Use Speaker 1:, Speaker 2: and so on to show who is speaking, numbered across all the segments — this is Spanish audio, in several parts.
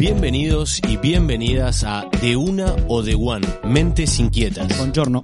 Speaker 1: Bienvenidos y bienvenidas a De Una o De One, Mentes Inquietas.
Speaker 2: Buongiorno.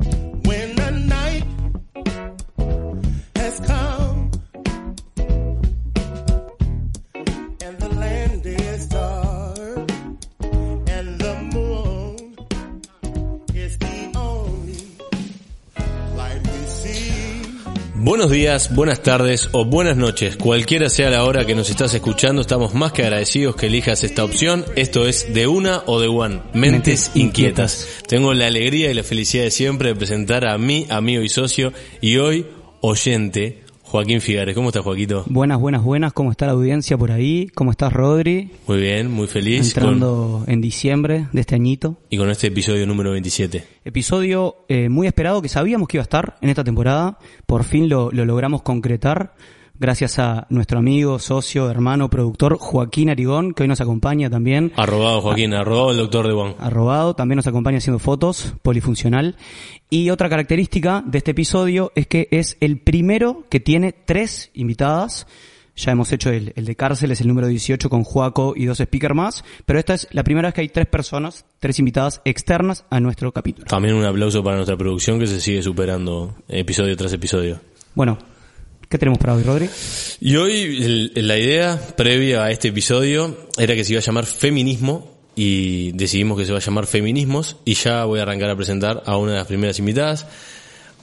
Speaker 1: Buenos días, buenas tardes o buenas noches, cualquiera sea la hora que nos estás escuchando, estamos más que agradecidos que elijas esta opción. Esto es De Una o De One, Mentes,
Speaker 2: Mentes
Speaker 1: Inquietas. Tengo la alegría y la felicidad de siempre de presentar a mi amigo y socio y hoy oyente, Joaquín Figares. ¿Cómo estás, Joaquito?
Speaker 2: Buenas, buenas, buenas. ¿Cómo está la audiencia por ahí? ¿Cómo estás, Rodri?
Speaker 1: Muy bien, muy feliz. con-
Speaker 2: Entrando en diciembre de este añito.
Speaker 1: y con este episodio número 27.
Speaker 2: Episodio eh, muy esperado que sabíamos que iba a estar en esta temporada. Por fin lo, lo logramos concretar. Gracias a nuestro amigo, socio, hermano, productor Joaquín Arigón, que hoy nos acompaña también.
Speaker 1: Arrobado, Joaquín, arrobado el doctor de Juan.
Speaker 2: Arrobado, también nos acompaña haciendo fotos, polifuncional. Y otra característica de este episodio es que es el primero que tiene tres invitadas. Ya hemos hecho el, el de cárceles, el número 18 con Juaco y dos speakers más, pero esta es la primera vez que hay tres personas, tres invitadas externas a nuestro capítulo.
Speaker 1: También un aplauso para nuestra producción que se sigue superando episodio tras episodio.
Speaker 2: Bueno, ¿qué tenemos para hoy, Rodri?
Speaker 1: Y hoy el- la idea previa a este episodio era que se iba a llamar feminismo y decidimos que se va a llamar feminismos y ya voy a arrancar a presentar a una de las primeras invitadas,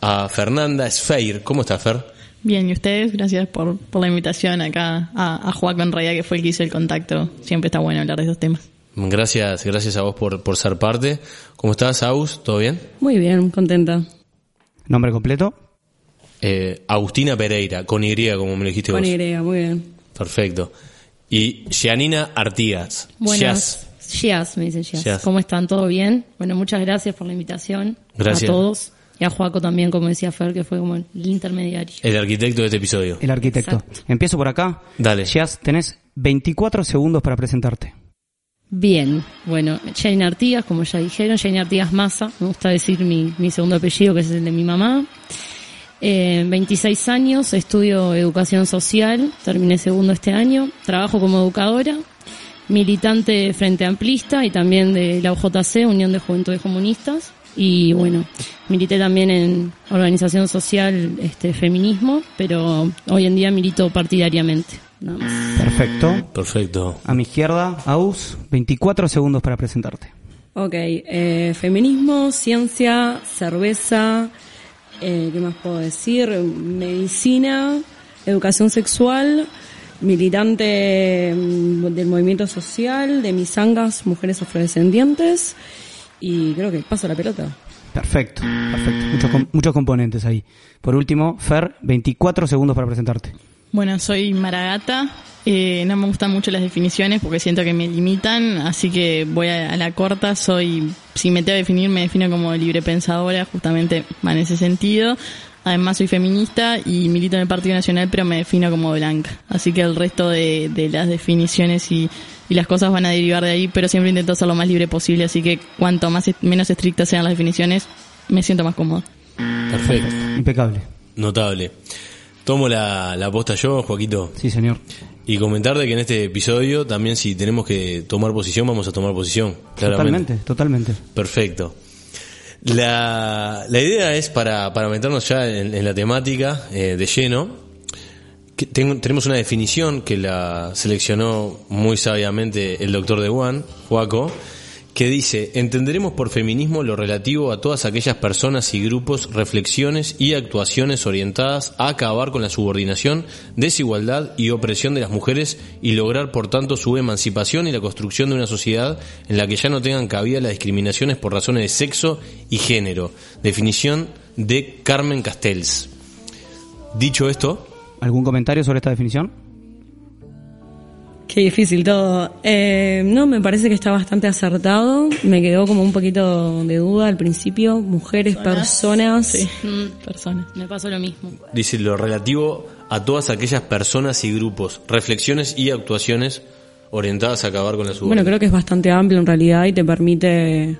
Speaker 1: a Fernanda Sfeir. ¿Cómo estás, Fer?
Speaker 3: Bien, y ustedes, gracias por, por la invitación acá a, a Juaco en realidad, que fue el que hizo el contacto. Siempre está bueno hablar de estos temas.
Speaker 1: Gracias, gracias a vos por, por ser parte. ¿Cómo estás, Aus? ¿Todo bien?
Speaker 4: Muy bien, contenta.
Speaker 2: Nombre completo.
Speaker 1: Eh, Agustina Pereira, con Y, como me lo dijiste
Speaker 4: Con
Speaker 1: vos.
Speaker 4: Y, muy bien.
Speaker 1: Perfecto. Y Gianina Artigas.
Speaker 4: Buenas. Gias, me dicen Gias.
Speaker 1: Gias.
Speaker 4: ¿Cómo están? ¿Todo bien? Bueno, muchas gracias por la invitación.
Speaker 1: Gracias.
Speaker 4: A todos. Y a Juaco también, como decía Fer, que fue como el intermediario.
Speaker 1: El arquitecto de este episodio.
Speaker 2: El arquitecto.
Speaker 4: Exacto.
Speaker 2: Empiezo por acá.
Speaker 1: Dale.
Speaker 2: Jazz, tenés 24 segundos para presentarte.
Speaker 4: Bien, bueno, Jane Artigas, como ya dijeron, Jane Artigas Massa, me gusta decir mi, mi segundo apellido, que es el de mi mamá. Eh, 26 años, estudio educación social, terminé segundo este año, trabajo como educadora, militante frente amplista y también de la UJC, Unión de Juventudes Comunistas. Y bueno, milité también en organización social, este, feminismo, pero hoy en día milito partidariamente. Nada más.
Speaker 2: Perfecto.
Speaker 1: Perfecto.
Speaker 2: A mi izquierda, Aus, 24 segundos para presentarte.
Speaker 5: Ok, eh, feminismo, ciencia, cerveza, eh, ¿qué más puedo decir? Medicina, educación sexual, militante mm, del movimiento social, de misangas, mujeres afrodescendientes, y creo que paso la pelota.
Speaker 2: Perfecto, perfecto. Muchos, muchos componentes ahí. Por último, Fer, 24 segundos para presentarte.
Speaker 3: Bueno, soy Maragata. Eh, no me gustan mucho las definiciones porque siento que me limitan, así que voy a, a la corta. Soy, si me tengo que definir, me defino como libre pensadora, justamente va en ese sentido. Además soy feminista y milito en el Partido Nacional, pero me defino como blanca. Así que el resto de, de las definiciones y, y las cosas van a derivar de ahí, pero siempre intento ser lo más libre posible. Así que cuanto más menos estrictas sean las definiciones, me siento más cómoda.
Speaker 1: Perfecto.
Speaker 2: Impecable.
Speaker 1: Notable. Tomo la, la posta yo, Joaquito,
Speaker 2: Sí, señor.
Speaker 1: y comentarte que en este episodio también si tenemos que tomar posición, vamos a tomar posición. Claramente.
Speaker 2: Totalmente, totalmente.
Speaker 1: Perfecto. La, la idea es para, para meternos ya en, en la temática eh, de lleno. Que tengo- tenemos una definición que la seleccionó muy sabiamente el doctor de Juan, Juaco, que dice, entenderemos por feminismo lo relativo a todas aquellas personas y grupos, reflexiones y actuaciones orientadas a acabar con la subordinación, desigualdad y opresión de las mujeres y lograr por tanto su emancipación y la construcción de una sociedad en la que ya no tengan cabida las discriminaciones por razones de sexo y género. Definición de Carmen Castells. Dicho esto,
Speaker 2: ¿Algún comentario sobre esta definición?
Speaker 5: Qué difícil todo. Eh, no, me parece que está bastante acertado. Me quedó como un poquito de duda al principio. Mujeres, personas.
Speaker 3: Sí,
Speaker 4: Mm,
Speaker 3: personas.
Speaker 4: Me pasó lo mismo.
Speaker 1: dice lo relativo a todas aquellas personas y grupos, reflexiones y actuaciones orientadas a acabar con la subordinación.
Speaker 5: Bueno, creo que es bastante amplio en realidad y te permite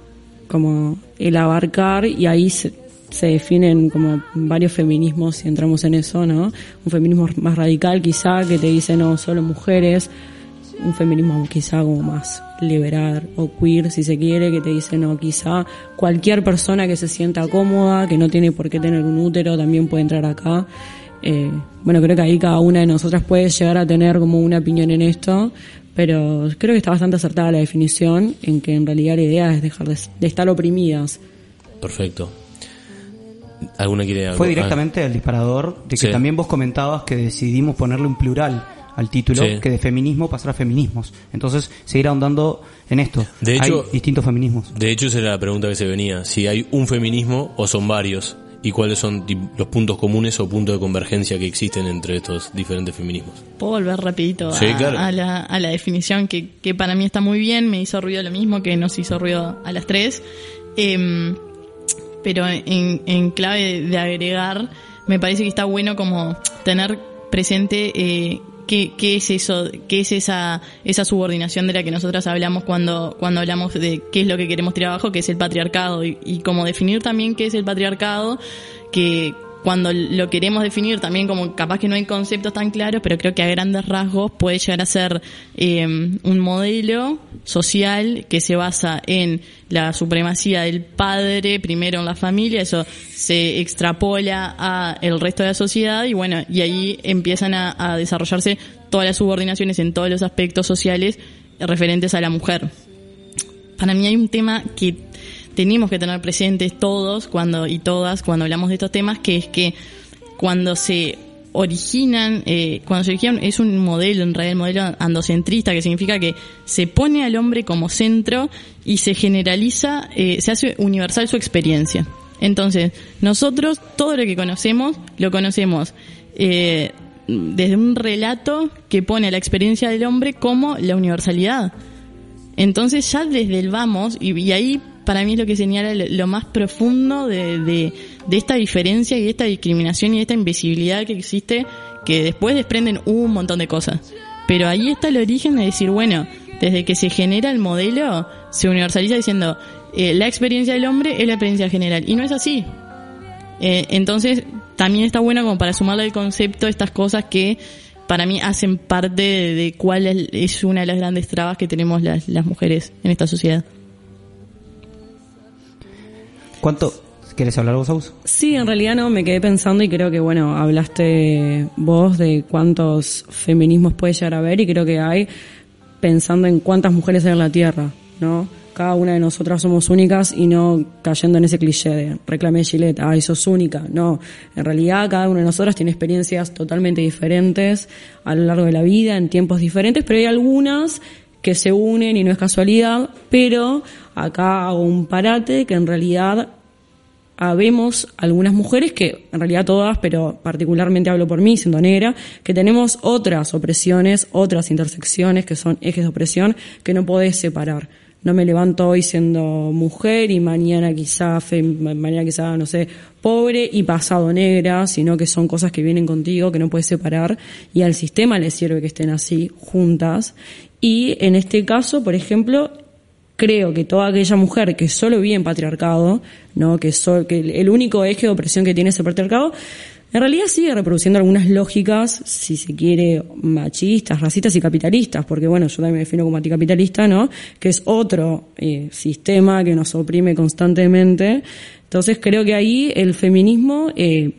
Speaker 5: como el abarcar y ahí se, se definen como varios feminismos si entramos en eso, ¿no? Un feminismo más radical quizá que te dice no solo mujeres, un feminismo quizá como más liberar o queer si se quiere que te dice no quizá cualquier persona que se sienta cómoda que no tiene por qué tener un útero también puede entrar acá Eh, bueno creo que ahí cada una de nosotras puede llegar a tener como una opinión en esto pero creo que está bastante acertada la definición en que en realidad la idea es dejar de, de estar oprimidas
Speaker 1: Perfecto. ¿Alguna quiere algo?
Speaker 2: Fue
Speaker 1: Ah,
Speaker 2: directamente al disparador de que
Speaker 1: Sí.
Speaker 2: también vos comentabas que decidimos ponerle un plural al título,
Speaker 1: Sí.
Speaker 2: que de feminismo pasara a feminismos. Entonces, seguir ahondando en esto.
Speaker 1: De hecho-
Speaker 2: Hay distintos feminismos.
Speaker 1: De hecho, esa era la pregunta que se venía. Si hay un feminismo o son varios. Y cuáles son los puntos comunes o puntos de convergencia que existen entre estos diferentes feminismos.
Speaker 3: Puedo volver rapidito a,
Speaker 1: Sí, claro.
Speaker 3: a la, a la definición que, que para mí está muy bien, me hizo ruido lo mismo que nos hizo ruido a las tres. Em, pero en, en clave de, de agregar, me parece que está bueno como tener presente eh, qué, qué es eso, qué es esa, esa subordinación de la que nosotras hablamos cuando, cuando hablamos de qué es lo que queremos tirar abajo, que es el patriarcado, y, y como definir también qué es el patriarcado, que cuando lo queremos definir también como capaz que no hay conceptos tan claros, pero creo que a grandes rasgos puede llegar a ser eh, un modelo social que se basa en la supremacía del padre primero en la familia, eso se extrapola a el resto de la sociedad y bueno, y ahí empiezan a, a desarrollarse todas las subordinaciones en todos los aspectos sociales referentes a la mujer. Para mí hay un tema que tenemos que tener presentes todos cuando y todas cuando hablamos de estos temas, que es que cuando se originan, eh, cuando se originan es un modelo, en realidad el modelo andocentrista, que significa que se pone al hombre como centro y se generaliza, eh, se hace universal su experiencia. Entonces, nosotros todo lo que conocemos, lo conocemos eh, desde un relato que pone la experiencia del hombre como la universalidad. Entonces ya desde el vamos, y ahí para mí es lo que señala lo, más profundo de, de, de esta diferencia y esta discriminación y esta invisibilidad que existe, que después desprenden un montón de cosas. Pero ahí está el origen de decir, bueno, desde que se genera el modelo, se universaliza diciendo, eh, la experiencia del hombre es la experiencia general. Y no es así. Eh, entonces, también está bueno como para sumarle al concepto estas cosas que para mí hacen parte de, de cuál es, es una de las grandes trabas que tenemos las, las mujeres en esta sociedad.
Speaker 2: ¿Cuánto? ¿Quieres hablar vos, Aus?
Speaker 5: Sí, en realidad no, me quedé pensando y creo que, bueno, hablaste vos de cuántos feminismos puede llegar a haber y creo que hay pensando en cuántas mujeres hay en la Tierra, ¿no? Cada una de nosotras somos únicas y no cayendo en ese cliché de reclamé Gillette, ay, sos única. No, en realidad cada una de nosotras tiene experiencias totalmente diferentes a lo largo de la vida, en tiempos diferentes, pero hay algunas que se unen y no es casualidad, pero acá hago un parate que en realidad habemos algunas mujeres que, en realidad todas, pero particularmente hablo por mí, siendo negra, que tenemos otras opresiones, otras intersecciones que son ejes de opresión que no podés separar. No me levanto hoy siendo mujer y mañana quizá, fe- mañana quizá, no sé, pobre y pasado negra, sino que son cosas que vienen contigo, que no puedes separar y al sistema le sirve que estén así, juntas. Y en este caso, por ejemplo, creo que toda aquella mujer que solo vive en patriarcado, ¿no? que, que el- el único eje de opresión que tiene ese patriarcado, en realidad sigue reproduciendo algunas lógicas, si se quiere, machistas, racistas y capitalistas, porque bueno, yo también me defino como anticapitalista, ¿no? Que es otro eh, sistema que nos oprime constantemente. Entonces creo que ahí el feminismo eh,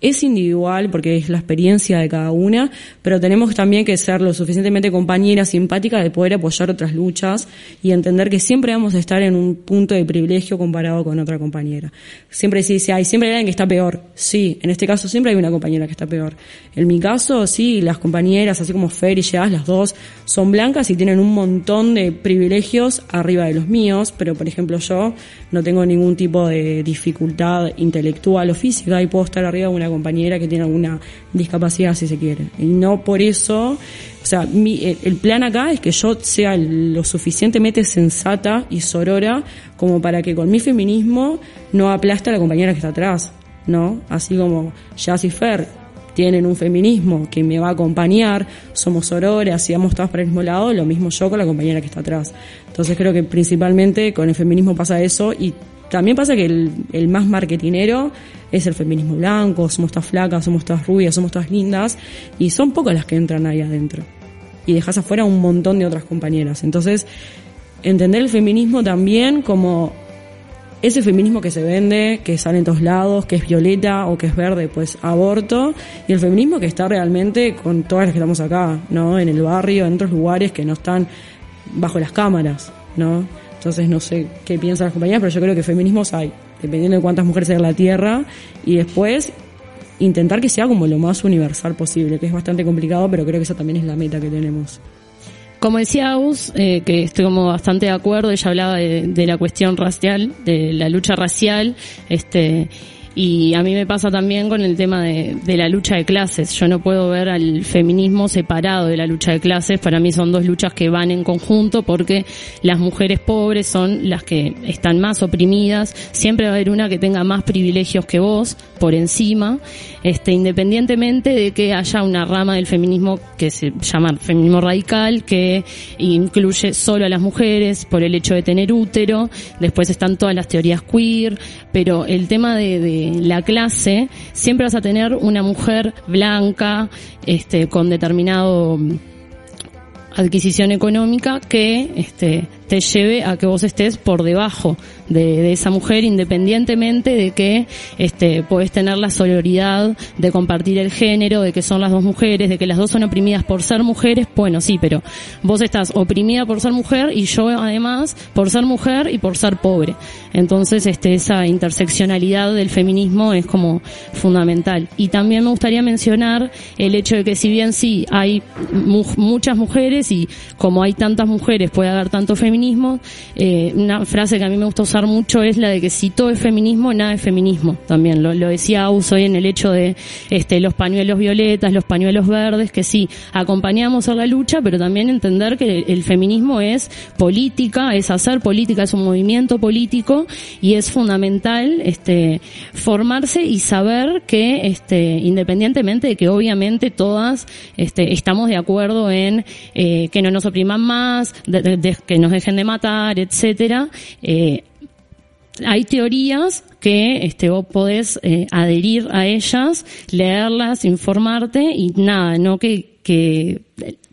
Speaker 5: es individual porque es la experiencia de cada una, pero tenemos también que ser lo suficientemente compañeras, simpáticas de poder apoyar otras luchas y entender que siempre vamos a estar en un punto de privilegio comparado con otra compañera. Siempre se dice, ay, siempre hay alguien que está peor. Sí, en este caso siempre hay una compañera que está peor. En mi caso, sí, las compañeras, así como Fer y Jazz, las dos, son blancas y tienen un montón de privilegios arriba de los míos, pero por ejemplo yo no tengo ningún tipo de dificultad intelectual o física y puedo estar arriba de una compañera que tiene alguna discapacidad si se quiere. Y no por eso, o sea, mi, el, plan acá es que yo sea lo suficientemente sensata y sorora como para que con mi feminismo no aplaste a la compañera que está atrás, ¿no? Así como Jazz y Fer tienen un feminismo que me va a acompañar, somos sororas y vamos todas para el mismo lado, lo mismo yo con la compañera que está atrás. Entonces creo que principalmente con el feminismo pasa eso y también pasa que el, más marketinero es el feminismo blanco, somos todas flacas, somos todas rubias, somos todas lindas y son pocas las que entran ahí adentro. Y dejas afuera un montón de otras compañeras. Entonces, entender el feminismo también como ese feminismo que se vende, que sale en todos lados, que es violeta o que es verde, pues aborto, y el feminismo que está realmente con todas las que estamos acá, ¿no? En el barrio, en otros lugares que no están bajo las cámaras, ¿no? Entonces no sé qué piensan las compañeras, pero yo creo que feminismos hay, dependiendo de cuántas mujeres hay en la Tierra, y después intentar que sea como lo más universal posible, que es bastante complicado, pero creo que esa también es la meta que tenemos.
Speaker 4: Como decía Aus, eh, que estoy como bastante de acuerdo, ella hablaba de la cuestión racial, de la lucha racial, este, y a mí me pasa también con el tema de, la lucha de clases. Yo no puedo ver al feminismo separado de la lucha de clases. Para mí son dos luchas que van en conjunto porque las mujeres pobres son las que están más oprimidas. Siempre va a haber una que tenga más privilegios que vos por encima, este, independientemente de que haya una rama del feminismo que se llama feminismo radical, que incluye solo a las mujeres por el hecho de tener útero. Después están todas las teorías queer, pero el tema de, de la clase, siempre vas a tener una mujer blanca, este, con determinado adquisición económica que este, te lleve a que vos estés por debajo de, de, esa mujer independientemente de que este podés tener la solidaridad de compartir el género, de que son las dos mujeres, de que las dos son oprimidas por ser mujeres, bueno sí, pero vos estás oprimida por ser mujer y yo además por ser mujer y por ser pobre. Entonces este esa interseccionalidad del feminismo es como fundamental. Y también me gustaría mencionar el hecho de que si bien sí hay mu muchas mujeres y como hay tantas mujeres puede haber tanto feminismo, eh, una frase que a mí me gusta usar mucho es la de que si todo es feminismo, nada es feminismo. También lo, lo decía Aus hoy en el hecho de este, los pañuelos violetas, los pañuelos verdes, que sí, acompañamos a la lucha, pero también entender que el, feminismo es política, es hacer política, es un movimiento político y es fundamental este, formarse y saber que este, independientemente de que obviamente todas este, estamos de acuerdo en eh, que no nos opriman más, que nos dejen de matar, etcétera. Eh, hay teorías que este, vos podés eh, adherir a ellas, leerlas, informarte y nada, no que, que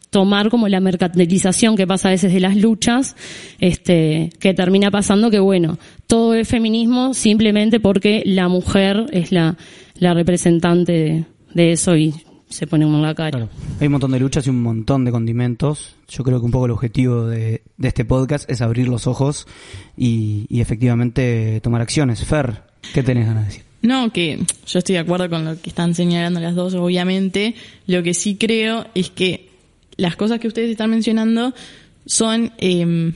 Speaker 4: tomar como la mercantilización que pasa a veces de las luchas, este, que termina pasando que bueno, todo es feminismo simplemente porque la mujer es la, la representante de eso y se pone en la cara.
Speaker 2: Claro. Hay un montón de luchas y un montón de condimentos. Yo creo que un poco el objetivo de, de este podcast es abrir los ojos y, y, efectivamente tomar acciones. Fer, ¿qué tenés ganas de decir?
Speaker 3: No, que yo estoy de acuerdo con lo que están señalando las dos, obviamente. Lo que sí creo es que las cosas que ustedes están mencionando son eh,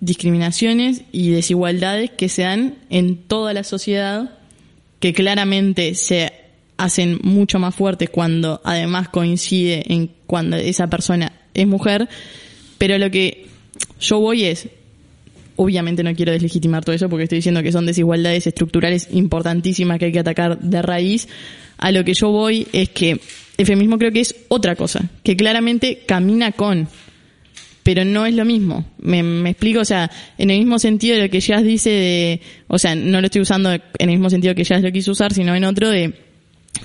Speaker 3: discriminaciones y desigualdades que se dan en toda la sociedad, que claramente se hacen mucho más fuertes cuando además coincide en cuando esa persona es mujer, pero lo que yo voy es, obviamente no quiero deslegitimar todo eso porque estoy diciendo que son desigualdades estructurales importantísimas que hay que atacar de raíz, a lo que yo voy es que el feminismo creo que es otra cosa, que claramente camina con, pero no es lo mismo. Me, explico, o sea, en el mismo sentido de lo que Jazz dice de, o sea, no lo estoy usando en el mismo sentido que Jazz lo quiso usar, sino en otro de,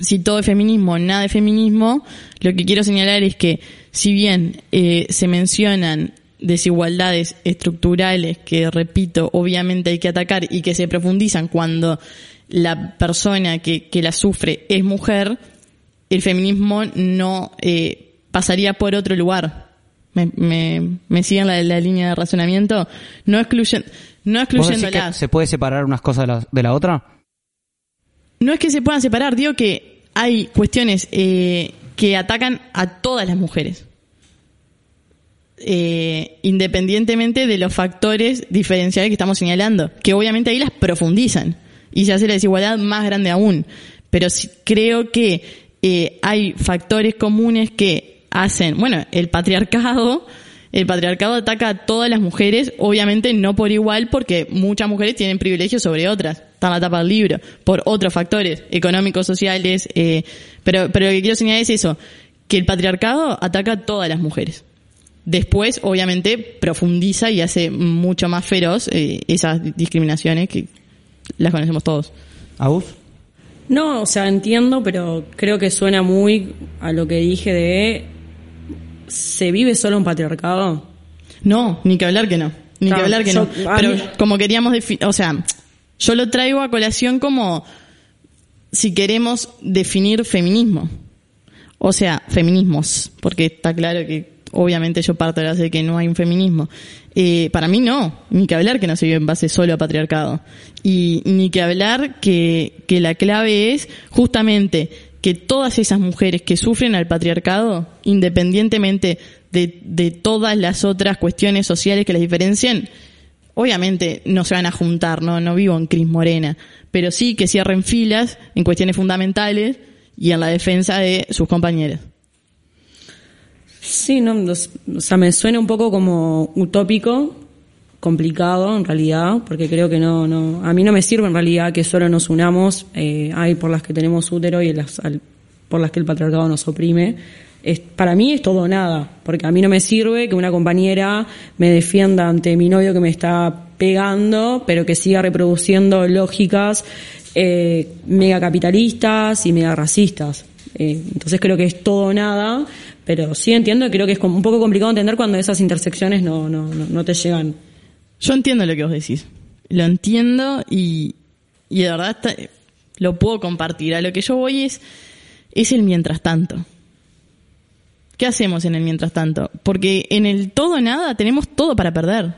Speaker 3: si todo es feminismo, nada de feminismo, lo que quiero señalar es que si bien eh, se mencionan desigualdades estructurales que, repito, obviamente hay que atacar y que se profundizan cuando la persona que, que la sufre es mujer, el feminismo no eh, pasaría por otro lugar. Me, me, me siguen la, la, línea de razonamiento. No excluyen, no excluyendo
Speaker 2: ¿Se puede separar unas cosas de la, de la otra?
Speaker 3: No es que se puedan separar, digo que hay cuestiones eh, que atacan a todas las mujeres. Eh, independientemente de los factores diferenciales que estamos señalando, que obviamente ahí las profundizan y se hace la desigualdad más grande aún. Pero sí, creo que eh, hay factores comunes que hacen, bueno, el patriarcado, el patriarcado ataca a todas las mujeres, obviamente no por igual, porque muchas mujeres tienen privilegios sobre otras. Está en la tapa del libro, por otros factores, económicos, sociales, eh, pero, pero lo que quiero señalar es eso, que el patriarcado ataca a todas las mujeres. Después, obviamente, profundiza y hace mucho más feroz eh, esas discriminaciones que las conocemos todos.
Speaker 2: ¿A vos?
Speaker 5: No, o sea, entiendo, pero creo que suena muy a lo que dije de se vive solo un patriarcado.
Speaker 3: No, ni que hablar que no. Ni que hablar que
Speaker 5: yo-
Speaker 3: no. Pero
Speaker 5: mí-
Speaker 3: como queríamos definir, o sea, yo lo traigo a colación como si queremos definir feminismo. O sea, feminismos, porque está claro que obviamente yo parto de la base de que no hay un feminismo. Eh, para mí no, ni que hablar que no se vive en base solo a patriarcado. Y ni que hablar que, que la clave es justamente que todas esas mujeres que sufren al patriarcado, independientemente de, de todas las otras cuestiones sociales que las diferencian, obviamente no se van a juntar, no, no vivo en Cris Morena, pero sí que cierren filas en cuestiones fundamentales y en la defensa de sus compañeros.
Speaker 5: Sí, no, o sea, me suena un poco como utópico, complicado en realidad, porque creo que no, no, a mí no me sirve en realidad que solo nos unamos, eh, hay por las que tenemos útero y por las que el patriarcado nos oprime. Es, para mí es todo o nada, porque a mí no me sirve que una compañera me defienda ante mi novio que me está pegando, pero que siga reproduciendo lógicas eh, mega capitalistas y mega racistas. Eh, entonces creo que es todo o nada, pero sí entiendo creo que es un poco complicado entender cuando esas intersecciones no, te llegan.
Speaker 3: Yo entiendo lo que vos decís. Lo entiendo y, y de verdad lo puedo compartir. A lo que yo voy es, es el mientras tanto. ¿Qué hacemos en el mientras tanto? Porque en el todo nada tenemos todo para perder.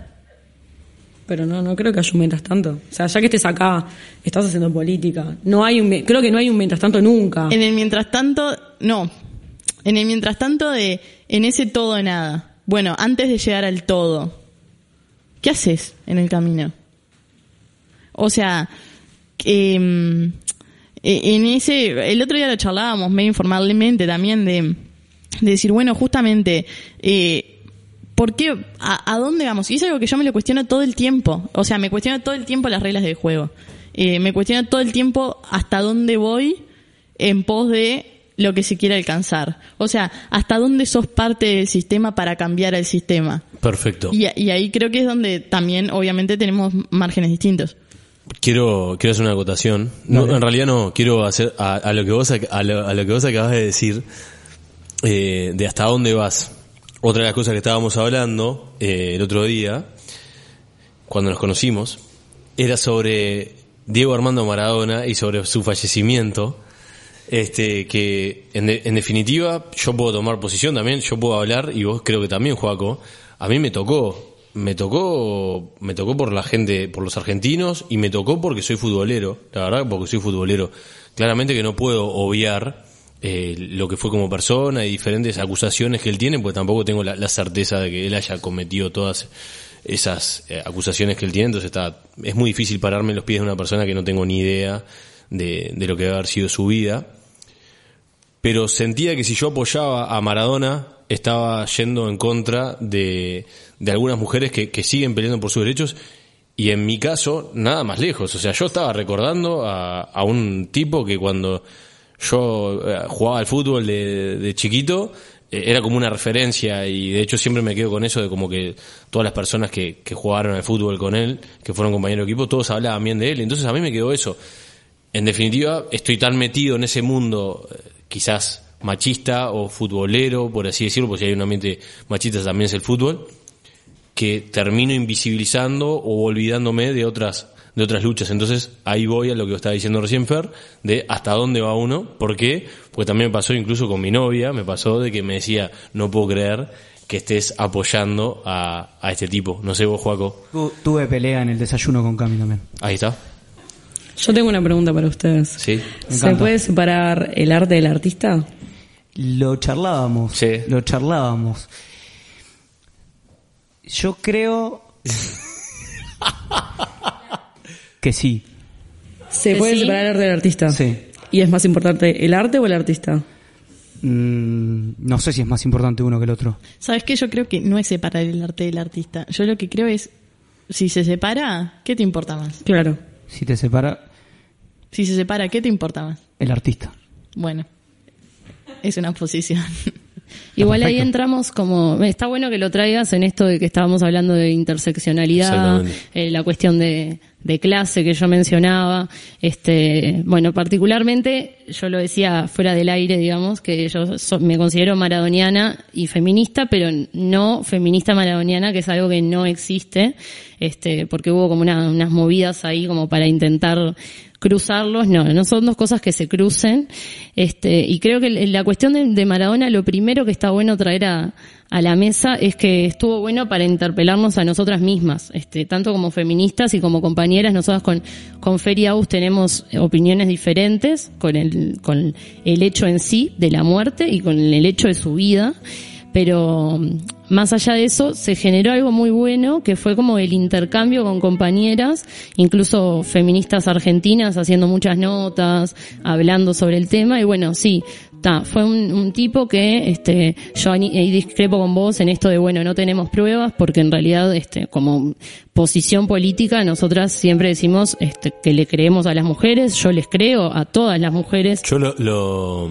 Speaker 5: Pero no, no creo que haya un mientras tanto. O sea, ya que estés acá, estás haciendo política. No hay un, creo que no hay un mientras tanto nunca.
Speaker 3: En el mientras tanto, no. En el mientras tanto de, en ese todo nada. Bueno, antes de llegar al todo, ¿qué haces en el camino? O sea, que, mm, e- en ese, el otro día lo charlábamos medio informalmente también de, de decir, bueno, justamente, eh, ¿por qué? A, a dónde vamos? Y es algo que yo me lo cuestiono todo el tiempo. O sea, me cuestiono todo el tiempo las reglas del juego. Eh, me cuestiono todo el tiempo hasta dónde voy en pos de lo que se quiere alcanzar. O sea, hasta dónde sos parte del sistema para cambiar el sistema.
Speaker 1: Perfecto.
Speaker 3: Y, y ahí creo que es donde también, obviamente, tenemos márgenes distintos.
Speaker 1: Quiero, quiero hacer una acotación. No, en realidad no, quiero hacer a, a lo que vos ac- a lo, a lo que vos acabas de decir eh, de hasta dónde vas. Otra de las cosas que estábamos hablando eh, el otro día, cuando nos conocimos, era sobre Diego Armando Maradona y sobre su fallecimiento. Este, que en, de- en definitiva yo puedo tomar posición también, yo puedo hablar y vos creo que también, Joaco. A mí me tocó, me tocó, me tocó por la gente, por los argentinos y me tocó porque soy futbolero, la verdad porque soy futbolero. Claramente que no puedo obviar eh, lo que fue como persona y diferentes acusaciones que él tiene, porque tampoco tengo la, certeza de que él haya cometido todas esas eh, acusaciones que él tiene, entonces está, es muy difícil pararme en los pies de una persona que no tengo ni idea de, de lo que debe haber sido su vida. Pero sentía que si yo apoyaba a Maradona, estaba yendo en contra de, de algunas mujeres que, que siguen peleando por sus derechos. Y en mi caso, nada más lejos. O sea, yo estaba recordando a, a un tipo que cuando yo eh, jugaba al fútbol de, de chiquito, eh, era como una referencia y de hecho siempre me quedo con eso de como que todas las personas que, que jugaron al fútbol con él, que fueron compañeros de equipo, todos hablaban bien de él. Entonces a mí me quedó eso. En definitiva, estoy tan metido en ese mundo, eh, quizás machista o futbolero, por así decirlo, porque si hay un ambiente machista también es el fútbol, que termino invisibilizando o olvidándome de otras de otras luchas. Entonces ahí voy a lo que estaba diciendo recién Fer, de hasta dónde va uno. ¿Por qué? Porque también me pasó incluso con mi novia, me pasó de que me decía, no puedo creer que estés apoyando a, a este tipo. No sé vos, Joaco.
Speaker 2: Tu- tuve pelea en el desayuno con Cami también.
Speaker 1: Ahí está.
Speaker 5: Yo tengo una pregunta para ustedes.
Speaker 1: Sí.
Speaker 5: ¿Se puede separar el arte del artista?
Speaker 2: Lo charlábamos.
Speaker 1: Sí.
Speaker 2: Lo charlábamos. Yo creo que sí.
Speaker 5: ¿Se
Speaker 4: ¿Que
Speaker 5: puede
Speaker 4: sí?
Speaker 5: separar el arte del artista?
Speaker 2: Sí.
Speaker 5: ¿Y es más importante el arte o el artista?
Speaker 2: Mm, no sé si es más importante uno que el otro.
Speaker 3: ¿Sabes qué? Yo creo que no es separar el arte del artista. Yo lo que creo es, si se separa, ¿qué te importa más?
Speaker 5: Claro.
Speaker 2: Si te separa
Speaker 3: Si se separa, ¿qué te importa más?
Speaker 2: el artista.
Speaker 3: Bueno, es una posición.
Speaker 4: Igual ahí entramos como, está bueno que lo traigas en esto de que estábamos hablando de interseccionalidad, eh, la cuestión de, de clase que yo mencionaba. Este, bueno, particularmente, yo lo decía fuera del aire, digamos, que yo so- me considero maradoniana y feminista, pero no feminista maradoniana, que es algo que no existe, este, porque hubo como una- unas movidas ahí como para intentar cruzarlos, no, no son dos cosas que se crucen, este, y creo que la cuestión de, Maradona, lo primero que está bueno traer a, a la mesa es que estuvo bueno para interpelarnos a nosotras mismas, este, tanto como feministas y como compañeras, nosotras con, con tenemos opiniones diferentes con el, con el hecho en sí de la muerte y con el hecho de su vida, pero mm, más allá de eso se generó algo muy bueno que fue como el intercambio con compañeras, incluso feministas argentinas haciendo muchas notas, hablando sobre el tema y bueno, sí, ta, fue un, tipo que este yo discrepo con vos en esto de bueno, no tenemos pruebas porque en realidad este como posición política nosotras siempre decimos este que le creemos a las mujeres, yo les creo a todas las mujeres.
Speaker 1: Yo lo, lo-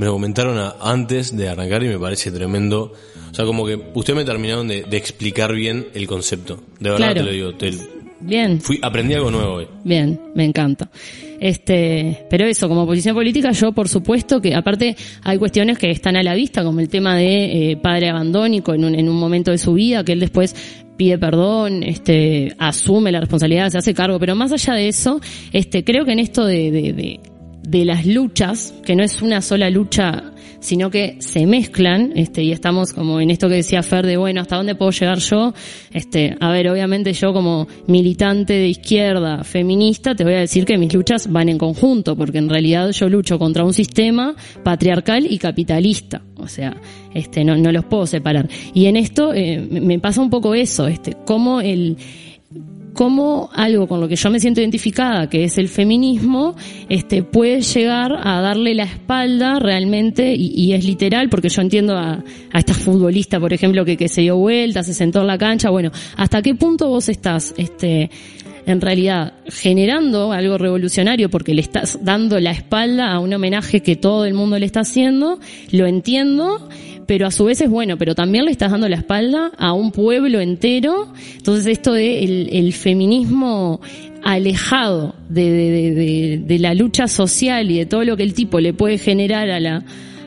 Speaker 1: me lo comentaron a- antes de arrancar y me parece tremendo. O sea, como que ustedes me terminaron de, de explicar bien el concepto. De verdad
Speaker 4: Claro.
Speaker 1: te lo digo. te-
Speaker 4: Bien.
Speaker 1: fui, aprendí algo nuevo hoy.
Speaker 4: Bien, me encanta. Este, pero eso, como posición política, yo por supuesto que aparte hay cuestiones que están a la vista, como el tema de eh, padre abandónico en un, en un momento de su vida, que él después pide perdón, este, asume la responsabilidad, se hace cargo, pero más allá de eso, este, creo que en esto de, de, de, de las luchas, que no es una sola lucha sino que se mezclan, este, y estamos como en esto que decía Fer de bueno, ¿hasta dónde puedo llegar yo? Este, a ver, obviamente yo como militante de izquierda, feminista, te voy a decir que mis luchas van en conjunto, porque en realidad yo lucho contra un sistema patriarcal y capitalista. O sea, este, no, no los puedo separar. Y en esto eh, me pasa un poco eso, este, cómo el, cómo algo con lo que yo me siento identificada, que es el feminismo, este, puede llegar a darle la espalda realmente, y, es literal, porque yo entiendo a, a esta futbolista, por ejemplo, que, que se dio vuelta, se sentó en la cancha, bueno, ¿hasta qué punto vos estás, este, en realidad generando algo revolucionario porque le estás dando la espalda a un homenaje que todo el mundo le está haciendo, lo entiendo, pero a su vez es bueno, pero también le estás dando la espalda a un pueblo entero. Entonces esto de el, feminismo alejado de, la lucha social y de todo lo que el tipo le puede generar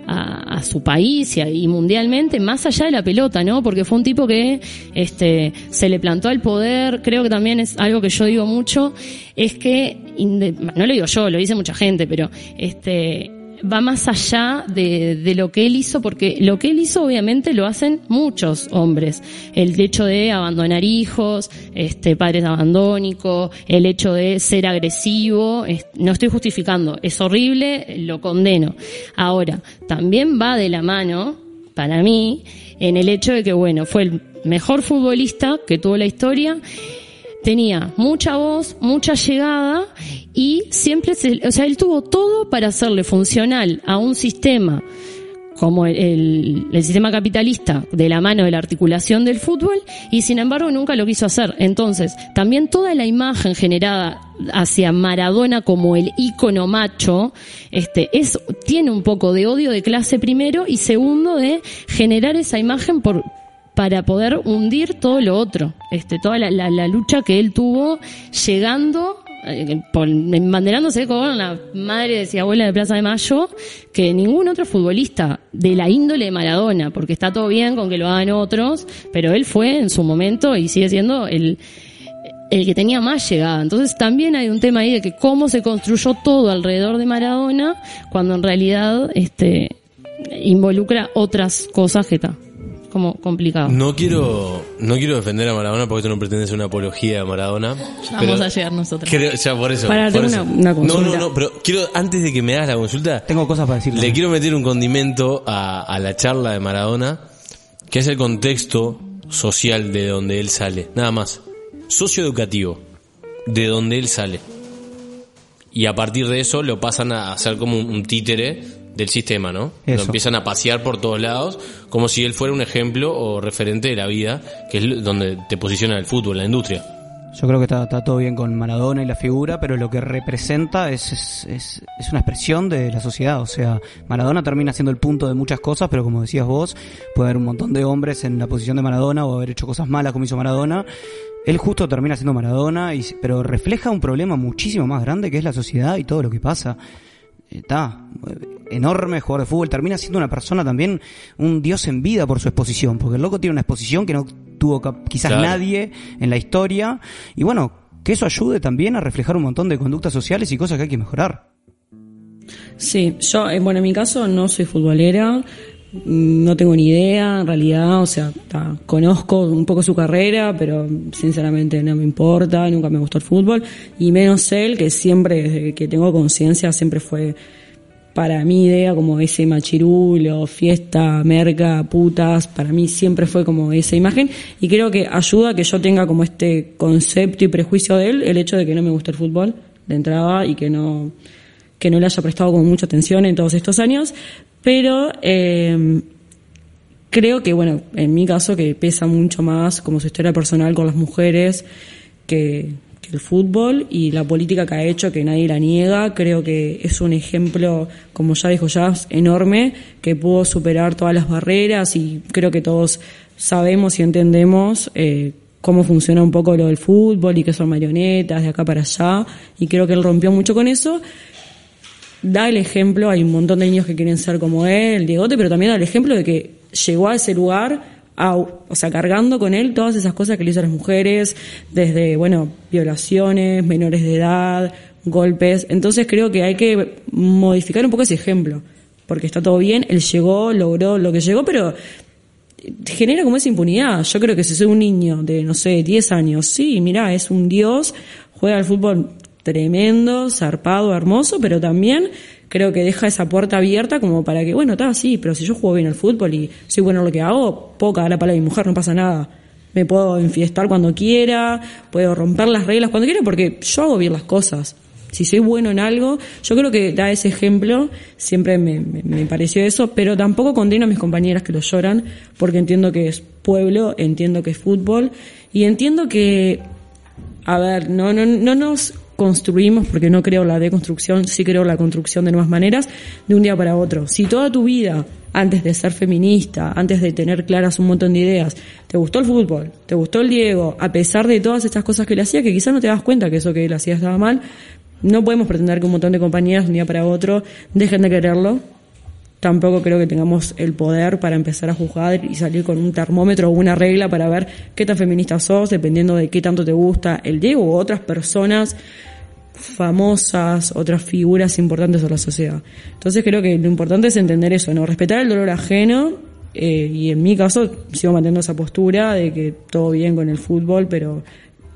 Speaker 4: a su país y, y mundialmente más allá de la pelota, ¿no? Porque fue un tipo que este se le plantó al poder, creo que también es algo que yo digo mucho, es que no lo digo yo, lo dice mucha gente, pero este va más allá de, de lo que él hizo, porque lo que él hizo obviamente lo hacen muchos hombres. El hecho de abandonar hijos, este, padres abandónicos, el hecho de ser agresivo, es- no estoy justificando, es horrible, lo condeno. Ahora, también va de la mano, para mí, en el hecho de que, bueno, fue el mejor futbolista que tuvo la historia, tenía mucha voz, mucha llegada y siempre se, o sea, él tuvo todo para hacerle funcional a un sistema como el, el- el sistema capitalista de la mano de la articulación del fútbol y sin embargo nunca lo quiso hacer. Entonces, también toda la imagen generada hacia Maradona como el ícono macho, este, es, tiene un poco de odio de clase primero y segundo de generar esa imagen por, para poder hundir todo lo otro, este, toda la, la- lucha que él tuvo llegando, eh, embanderándose con la madre y abuela de Plaza de Mayo, que ningún otro futbolista de la índole de Maradona, porque está todo bien con que lo hagan otros, pero él fue en su momento y sigue siendo el, el que tenía más llegada. Entonces también hay un tema ahí de que cómo se construyó todo alrededor de Maradona, cuando en realidad este involucra otras cosas que está como complicado.
Speaker 1: No quiero, no quiero defender a Maradona porque esto no pretende ser una apología de Maradona.
Speaker 3: Vamos a llegar nosotros.
Speaker 1: creo- ya por eso.
Speaker 5: Para,
Speaker 1: por eso.
Speaker 5: una- una
Speaker 1: no, no,
Speaker 5: consulta.
Speaker 1: no, pero quiero, antes de que me hagas la consulta,
Speaker 2: Tengo cosas para decirle.
Speaker 1: le quiero meter un condimento a, a la charla de Maradona, que es el contexto social de donde él sale. Nada más. Socioeducativo. De donde él sale. Y a partir de eso lo pasan a hacer como un títere del sistema, ¿no? Lo empiezan a pasear por todos lados, como si él fuera un ejemplo o referente de la vida, que es donde te posiciona el fútbol, la industria.
Speaker 2: Yo creo que está, está todo bien con Maradona y la figura, pero lo que representa es, es, es, es una expresión de la sociedad. O sea, Maradona termina siendo el punto de muchas cosas, pero como decías vos, puede haber un montón de hombres en la posición de Maradona o haber hecho cosas malas como hizo Maradona. Él justo termina siendo Maradona, y, pero refleja un problema muchísimo más grande que es la sociedad y todo lo que pasa. Está enorme jugador de fútbol, termina siendo una persona también un dios en vida por su exposición, porque el loco tiene una exposición que no tuvo quizás
Speaker 1: Claro.
Speaker 2: nadie en la historia, y bueno, que eso ayude también a reflejar un montón de conductas sociales y cosas que hay que mejorar.
Speaker 5: Sí, yo, eh, bueno, en mi caso no soy futbolera, mm, no tengo ni idea, en realidad, o sea, ta, conozco un poco su carrera, pero sinceramente no me importa, nunca me gustó el fútbol, y menos él, que siempre, desde que tengo conciencia, siempre fue para mi idea como ese machirulo, fiesta, merca, putas, para mí siempre fue como esa imagen. Y creo que ayuda a que yo tenga como este concepto y prejuicio de él, el hecho de que no me gusta el fútbol de entrada y que no que no le haya prestado como mucha atención en todos estos años, pero eh, creo que, bueno, en mi caso que pesa mucho más como su historia personal con las mujeres que, que el fútbol y la política que ha hecho, que nadie la niega, creo que es un ejemplo, como ya dijo Jazz, enorme, que pudo superar todas las barreras y creo que todos sabemos y entendemos eh, cómo funciona un poco lo del fútbol y que son marionetas de acá para allá y creo que él rompió mucho con eso. Da el ejemplo, hay un montón de niños que quieren ser como él, el Diegote, pero también da el ejemplo de que llegó a ese lugar, o sea, cargando con él todas esas cosas que le hizo a las mujeres, desde, bueno, violaciones, menores de edad, golpes. Entonces creo que hay que modificar un poco ese ejemplo, porque está todo bien, él llegó, logró lo que llegó, pero genera como esa impunidad. Yo creo que si soy un niño de, no sé, 10 años, sí, mira, es un dios, juega al fútbol tremendo, zarpado, hermoso, pero también creo que deja esa puerta abierta como para que, bueno, está sí, pero si yo juego bien al fútbol y soy bueno en lo que hago, puedo cagar la pala a mi mujer, no pasa nada. Me puedo enfiestar cuando quiera, puedo romper las reglas cuando quiera, porque yo hago bien las cosas. Si soy bueno en algo, yo creo que da ese ejemplo, siempre me, me- me pareció eso, pero tampoco condeno a mis compañeras que lo lloran, porque entiendo que es pueblo, entiendo que es fútbol, y entiendo que a ver, no, no, no nos construimos, porque no creo la deconstrucción, sí creo la construcción de nuevas maneras, de un día para otro. Si toda tu vida, antes de ser feminista, antes de tener claras un montón de ideas, te gustó el fútbol, te gustó el Diego, a pesar de todas estas cosas que le hacía, que quizás no te das cuenta que eso que él hacía estaba mal, no podemos pretender que un montón de compañeras, de un día para otro, dejen de quererlo, tampoco creo que tengamos el poder para empezar a juzgar y salir con un termómetro o una regla para ver qué tan feminista sos, dependiendo de qué tanto te gusta el Diego u otras personas famosas, otras figuras importantes de la sociedad. Entonces creo que lo importante es entender eso, ¿no? Respetar el dolor ajeno eh, y en mi caso sigo manteniendo esa postura de que todo bien con el fútbol, pero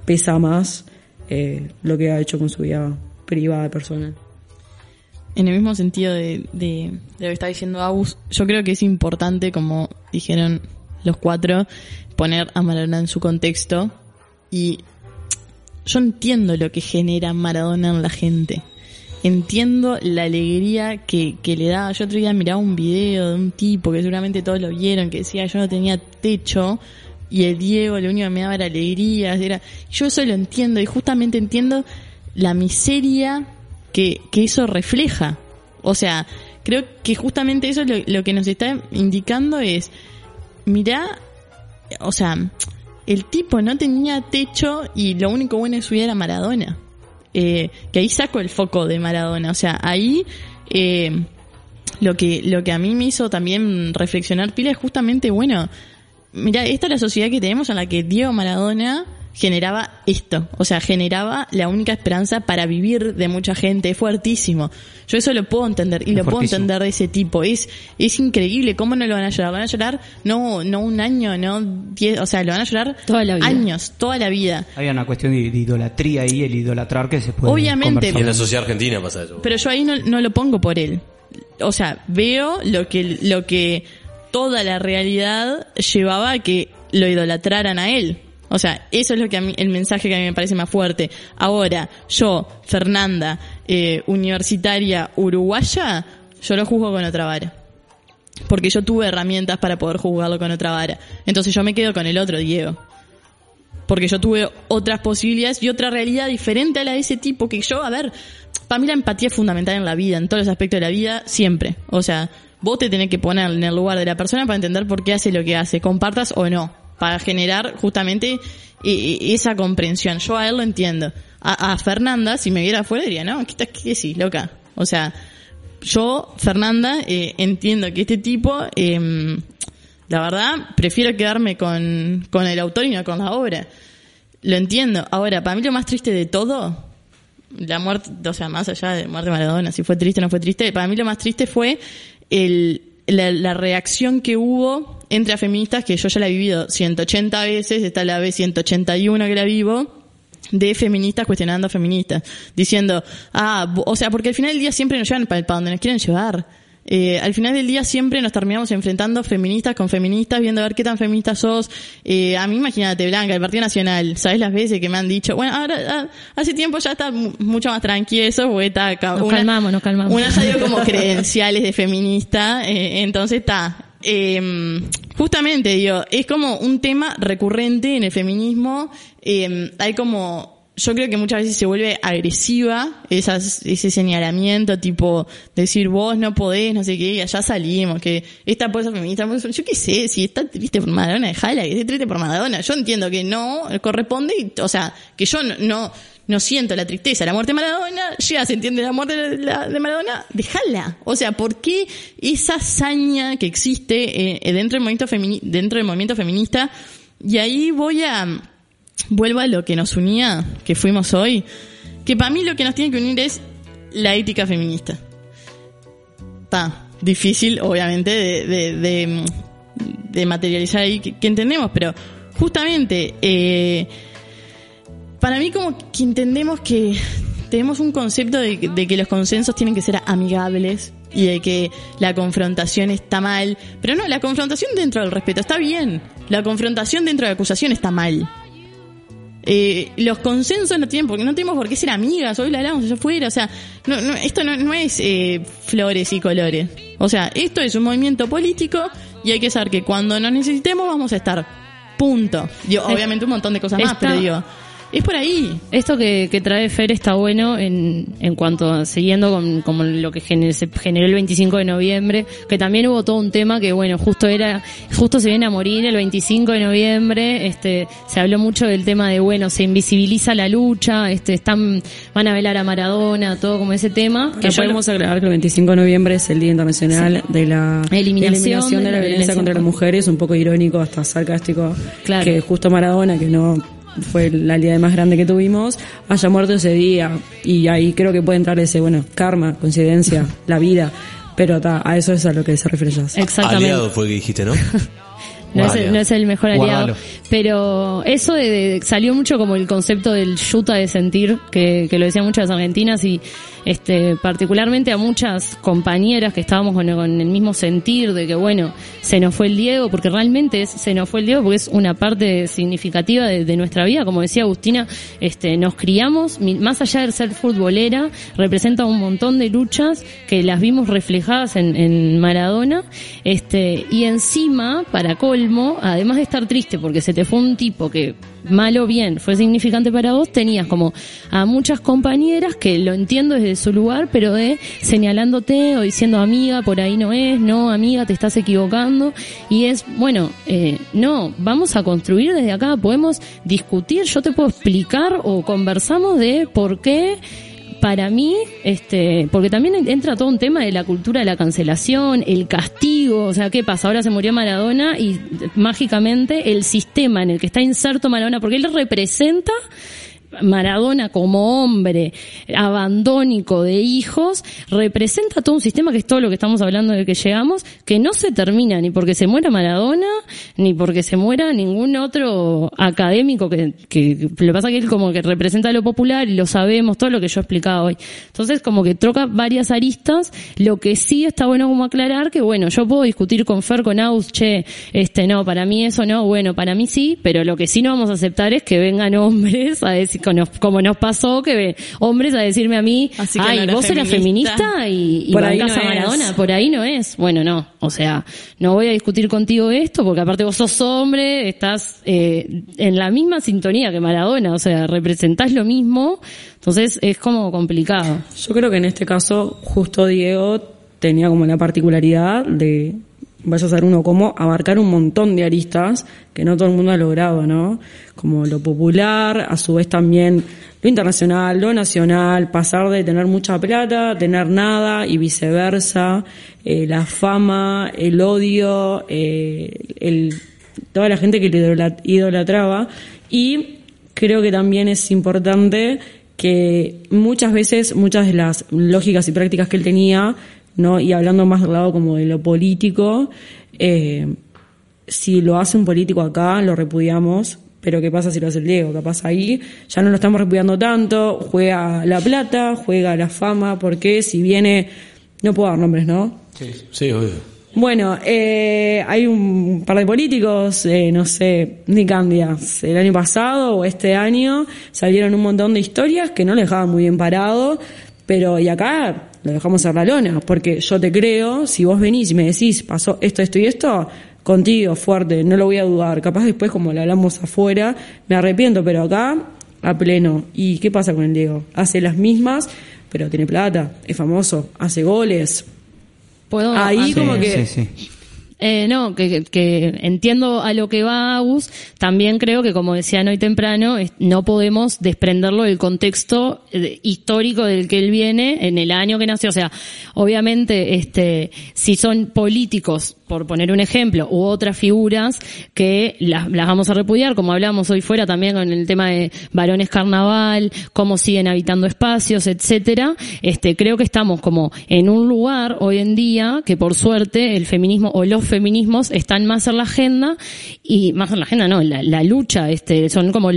Speaker 5: pesa más eh, lo que ha hecho con su vida privada personal.
Speaker 3: En el mismo sentido de, de, de lo que está diciendo Agus, yo creo que es importante, como dijeron los cuatro, poner a Maradona en su contexto y yo entiendo lo que genera Maradona en la gente. Entiendo la alegría que, que le da. Yo otro día miraba un video de un tipo que seguramente todos lo vieron, que decía yo no tenía techo y el Diego lo único que me daba era alegría. Era, yo eso lo entiendo y justamente entiendo la miseria que, eso refleja. O sea, creo que justamente eso lo, lo que nos está indicando es, mirá, o sea, el tipo no tenía techo y lo único bueno de su vida era Maradona. Eh, que ahí saco el foco de Maradona. O sea, ahí eh, lo que lo que a mí me hizo también reflexionar pila es justamente, bueno, mira, esta es la sociedad que tenemos en la que Diego Maradona generaba esto, o sea, generaba la única esperanza para vivir de mucha gente, es fuertísimo. Yo eso lo puedo entender y
Speaker 2: Es
Speaker 3: lo puedo entender de ese tipo, es es increíble, ¿cómo no lo van a llorar? Lo van a llorar no no un año, no diez, o sea, lo van a llorar
Speaker 4: Toda la vida.
Speaker 3: años, toda la vida.
Speaker 2: Hay una cuestión de, de idolatría ahí, el idolatrar que se puede
Speaker 3: Obviamente.
Speaker 1: Y en la sociedad argentina pasa eso.
Speaker 3: Pero yo ahí no, no lo pongo por él. O sea, veo lo que, lo que toda la realidad llevaba a que lo idolatraran a él. O sea, eso es lo que a mí, el mensaje que a mí me parece más fuerte. Ahora, yo, Fernanda, eh, universitaria uruguaya, yo lo juzgo con otra vara. Porque yo tuve herramientas para poder juzgarlo con otra vara. Entonces yo me quedo con el otro, Diego. porque yo tuve otras posibilidades y otra realidad diferente a la de ese tipo que yo, a ver, para mí la empatía es fundamental en la vida, en todos los aspectos de la vida, siempre. O sea, vos te tenés que poner en el lugar de la persona para entender por qué hace lo que hace, compartas o no, para generar justamente esa comprensión. Yo a él lo entiendo. A, Fernanda, si me viera afuera, diría, no, ¿qué, qué decís, loca? O sea, yo, Fernanda, eh, entiendo que este tipo, eh, la verdad, prefiero quedarme con, con el autor y no con la obra. Lo entiendo. Ahora, para mí lo más triste de todo, la muerte, o sea, más allá de muerte de Maradona, si fue triste o no fue triste, para mí lo más triste fue el, la, la reacción que hubo entre feministas, que yo ya la he vivido 180 veces, esta es la vez 181 que la vivo, de feministas cuestionando a feministas, diciendo, ah, o sea, porque al final del día siempre nos llevan para, para donde nos quieren llevar. Eh, al final del día siempre nos terminamos enfrentando feministas con feministas, viendo a ver qué tan feministas sos. Eh, a mí imagínate, Blanca, el Partido Nacional, ¿sabes las veces que me han dicho? Bueno, ahora, ah, hace tiempo ya está mu- mucho más tranquilo eso, porque está acá.
Speaker 4: Nos calmamos, nos calmamos.
Speaker 3: Una dio como credenciales de feminista, eh, entonces está. Eh, justamente, digo, es como un tema recurrente en el feminismo. eh, hay como, yo creo que muchas veces se vuelve agresiva esas, ese señalamiento, tipo, decir vos no podés, no sé qué, allá salimos, que esta puede ser feminista, pues, yo qué sé, si está triste por Maradona, dejala, que esté triste por Maradona. Yo entiendo que no corresponde, y, o sea, que yo no, no, no siento la tristeza, la muerte de Maradona, ya se entiende la muerte de, Maradona, déjala. O sea, ¿por qué esa hazaña que existe eh, dentro, del movimiento dentro del movimiento feminista? Y ahí voy a, vuelvo a lo que nos unía, que fuimos hoy, que para mí lo que nos tiene que unir es la ética feminista. Está difícil, obviamente, de materializar ahí que, que entendemos, pero justamente, eh, para mí como que entendemos que tenemos un concepto de, de que los consensos tienen que ser amigables y de que la confrontación está mal. Pero no, la confrontación dentro del respeto está bien. La confrontación dentro de la acusación está mal. Eh, los consensos no tienen porque no tenemos por qué ser amigas, hoy la hablamos allá afuera, o sea, no, no, esto no, no es eh, flores y colores. O sea, esto es un movimiento político y hay que saber que cuando nos necesitemos vamos a estar. Punto. Digo, obviamente un montón de cosas más,
Speaker 4: está-
Speaker 3: pero digo, es por ahí.
Speaker 4: Esto que, que trae Fer está bueno en, en cuanto a, siguiendo con, como lo que gener- se generó el 25 de noviembre, que también hubo todo un tema que bueno, justo era, justo se viene a morir el 25 de noviembre, este, se habló mucho del tema de bueno, se invisibiliza la lucha, este, están, van a velar a Maradona, todo como ese tema, que
Speaker 5: Que
Speaker 4: yo lo-
Speaker 5: podemos agregar que el 25 de noviembre es el Día Internacional de la
Speaker 4: Eliminación
Speaker 5: de la violencia contra las mujeres, un poco irónico, hasta sarcástico,
Speaker 4: Claro.
Speaker 5: que justo Maradona, que no fue la aliada más grande que tuvimos, haya muerto ese día. Y ahí creo que puede entrar ese, bueno, karma, coincidencia, la vida. Pero ta, a eso es a lo que se refiere Jazz.
Speaker 4: Exactamente.
Speaker 1: Aliado fue que dijiste, ¿no?
Speaker 4: No es, el, no es el mejor aliado.
Speaker 2: Guardalo.
Speaker 4: Pero eso de, de- salió mucho como el concepto del yuta de sentir, que, que lo decían muchas argentinas y este particularmente a muchas compañeras que estábamos con, con el mismo sentir de que bueno, se nos fue el Diego, porque realmente es, se nos fue el Diego porque es una parte significativa de, de nuestra vida, como decía Agustina, este nos criamos, más allá de ser futbolera, representa un montón de luchas que las vimos reflejadas en, en Maradona, este, y encima, para colmo, además de estar triste porque se te fue un tipo que mal o bien fue significante para vos, tenías como a muchas compañeras que lo entiendo desde su lugar, pero de señalándote o diciendo amiga, por ahí no es, no amiga, te estás equivocando, y es, bueno, eh, no, vamos a construir desde acá, podemos discutir, yo te puedo explicar o conversamos de por qué para mí, este, porque también entra todo un tema de la cultura de la cancelación, el castigo, o sea, ¿qué pasa? Ahora se murió Maradona y eh, mágicamente el sistema en el que está inserto Maradona, porque él representa Maradona como hombre abandónico de hijos representa todo un sistema que es todo lo que estamos hablando de que llegamos, que no se termina ni porque se muera Maradona, ni porque se muera ningún otro académico que, que lo pasa que él como que representa lo popular y lo sabemos, todo lo que yo he explicado hoy. Entonces como que troca varias aristas, lo que sí está bueno como aclarar que bueno, yo puedo discutir con Fer, con Aus, este no, para mí eso no, bueno, para mí sí, pero lo que sí no vamos a aceptar es que vengan hombres a decir nos, como nos pasó que hombres a decirme a mí,
Speaker 3: Así que
Speaker 4: ay,
Speaker 3: no
Speaker 4: vos eras
Speaker 3: feminista".
Speaker 4: feminista y, y
Speaker 5: Por ahí no
Speaker 4: a Maradona,
Speaker 5: es.
Speaker 4: por ahí no es. Bueno, no, o sea, no voy a discutir contigo esto porque aparte vos sos hombre, estás eh, en la misma sintonía que Maradona, o sea, representás lo mismo, entonces es como complicado.
Speaker 5: Yo creo que en este caso, justo Diego tenía como la particularidad de, vaya a ser uno como, abarcar un montón de aristas que no todo el mundo ha logrado, ¿no? Como lo popular, a su vez también lo internacional, lo nacional, pasar de tener mucha plata, tener nada y viceversa, eh, la fama, el odio, eh, el, toda la gente que le idola- idolatraba y creo que también es importante que muchas veces muchas de las lógicas y prácticas que él tenía, ¿no? y hablando más del lado como de lo político, eh, si lo hace un político acá, lo repudiamos, pero ¿qué pasa si lo hace el Diego? Capaz ahí ya no lo estamos repudiando tanto, juega la plata, juega la fama, porque si viene, no puedo dar nombres, ¿no?
Speaker 1: Sí, obvio.
Speaker 5: Bueno, eh, hay un par de políticos, eh, no sé, ni Candias, el año pasado o este año salieron un montón de historias que no le dejaban muy bien parado, pero y acá lo dejamos a la lona, porque yo te creo, si vos venís y me decís, pasó esto, esto y esto, contigo, fuerte, no lo voy a dudar. Capaz después, como lo hablamos afuera, me arrepiento, pero acá, a pleno. ¿Y qué pasa con el Diego? Hace las mismas, pero tiene plata, es famoso, hace goles.
Speaker 4: Puedo
Speaker 5: Ahí como
Speaker 2: Sí,
Speaker 5: que-
Speaker 2: sí, sí.
Speaker 4: Eh, no, que, que- entiendo a lo que va Agus. También creo que, como decían hoy temprano, no podemos desprenderlo del contexto eh, histórico del que él viene en el año que nació. O sea, obviamente, este, si son políticos, por poner un ejemplo, u otras figuras que las, las vamos a repudiar, como hablamos hoy fuera también con el tema de varones carnaval, cómo siguen habitando espacios, etcétera. Este, creo que estamos como en un lugar hoy en día que por suerte el feminismo o los feminismos están más en la agenda y más en la agenda no, la, la lucha, este, son como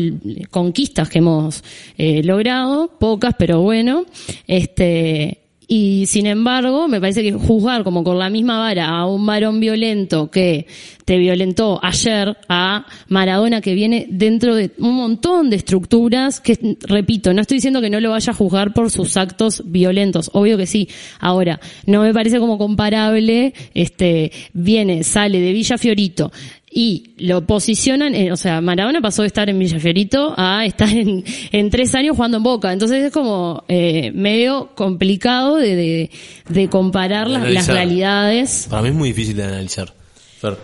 Speaker 4: conquistas que hemos eh, logrado, pocas pero bueno, este, y sin embargo, me parece que juzgar como con la misma vara a un varón violento que te violentó ayer a Maradona que viene dentro de un montón de estructuras que, repito, no estoy diciendo que no lo vaya a juzgar por sus actos violentos, obvio que sí. Ahora, no me parece como comparable, este, viene, sale de Villa Fiorito, y lo posicionan, en- o sea, Maradona pasó de estar en Villafiorito a estar en, en tres años jugando en Boca. Entonces es como eh, medio complicado de, de, de comparar
Speaker 1: De
Speaker 4: las, las realidades.
Speaker 1: Para mí es muy difícil de analizar. Fer.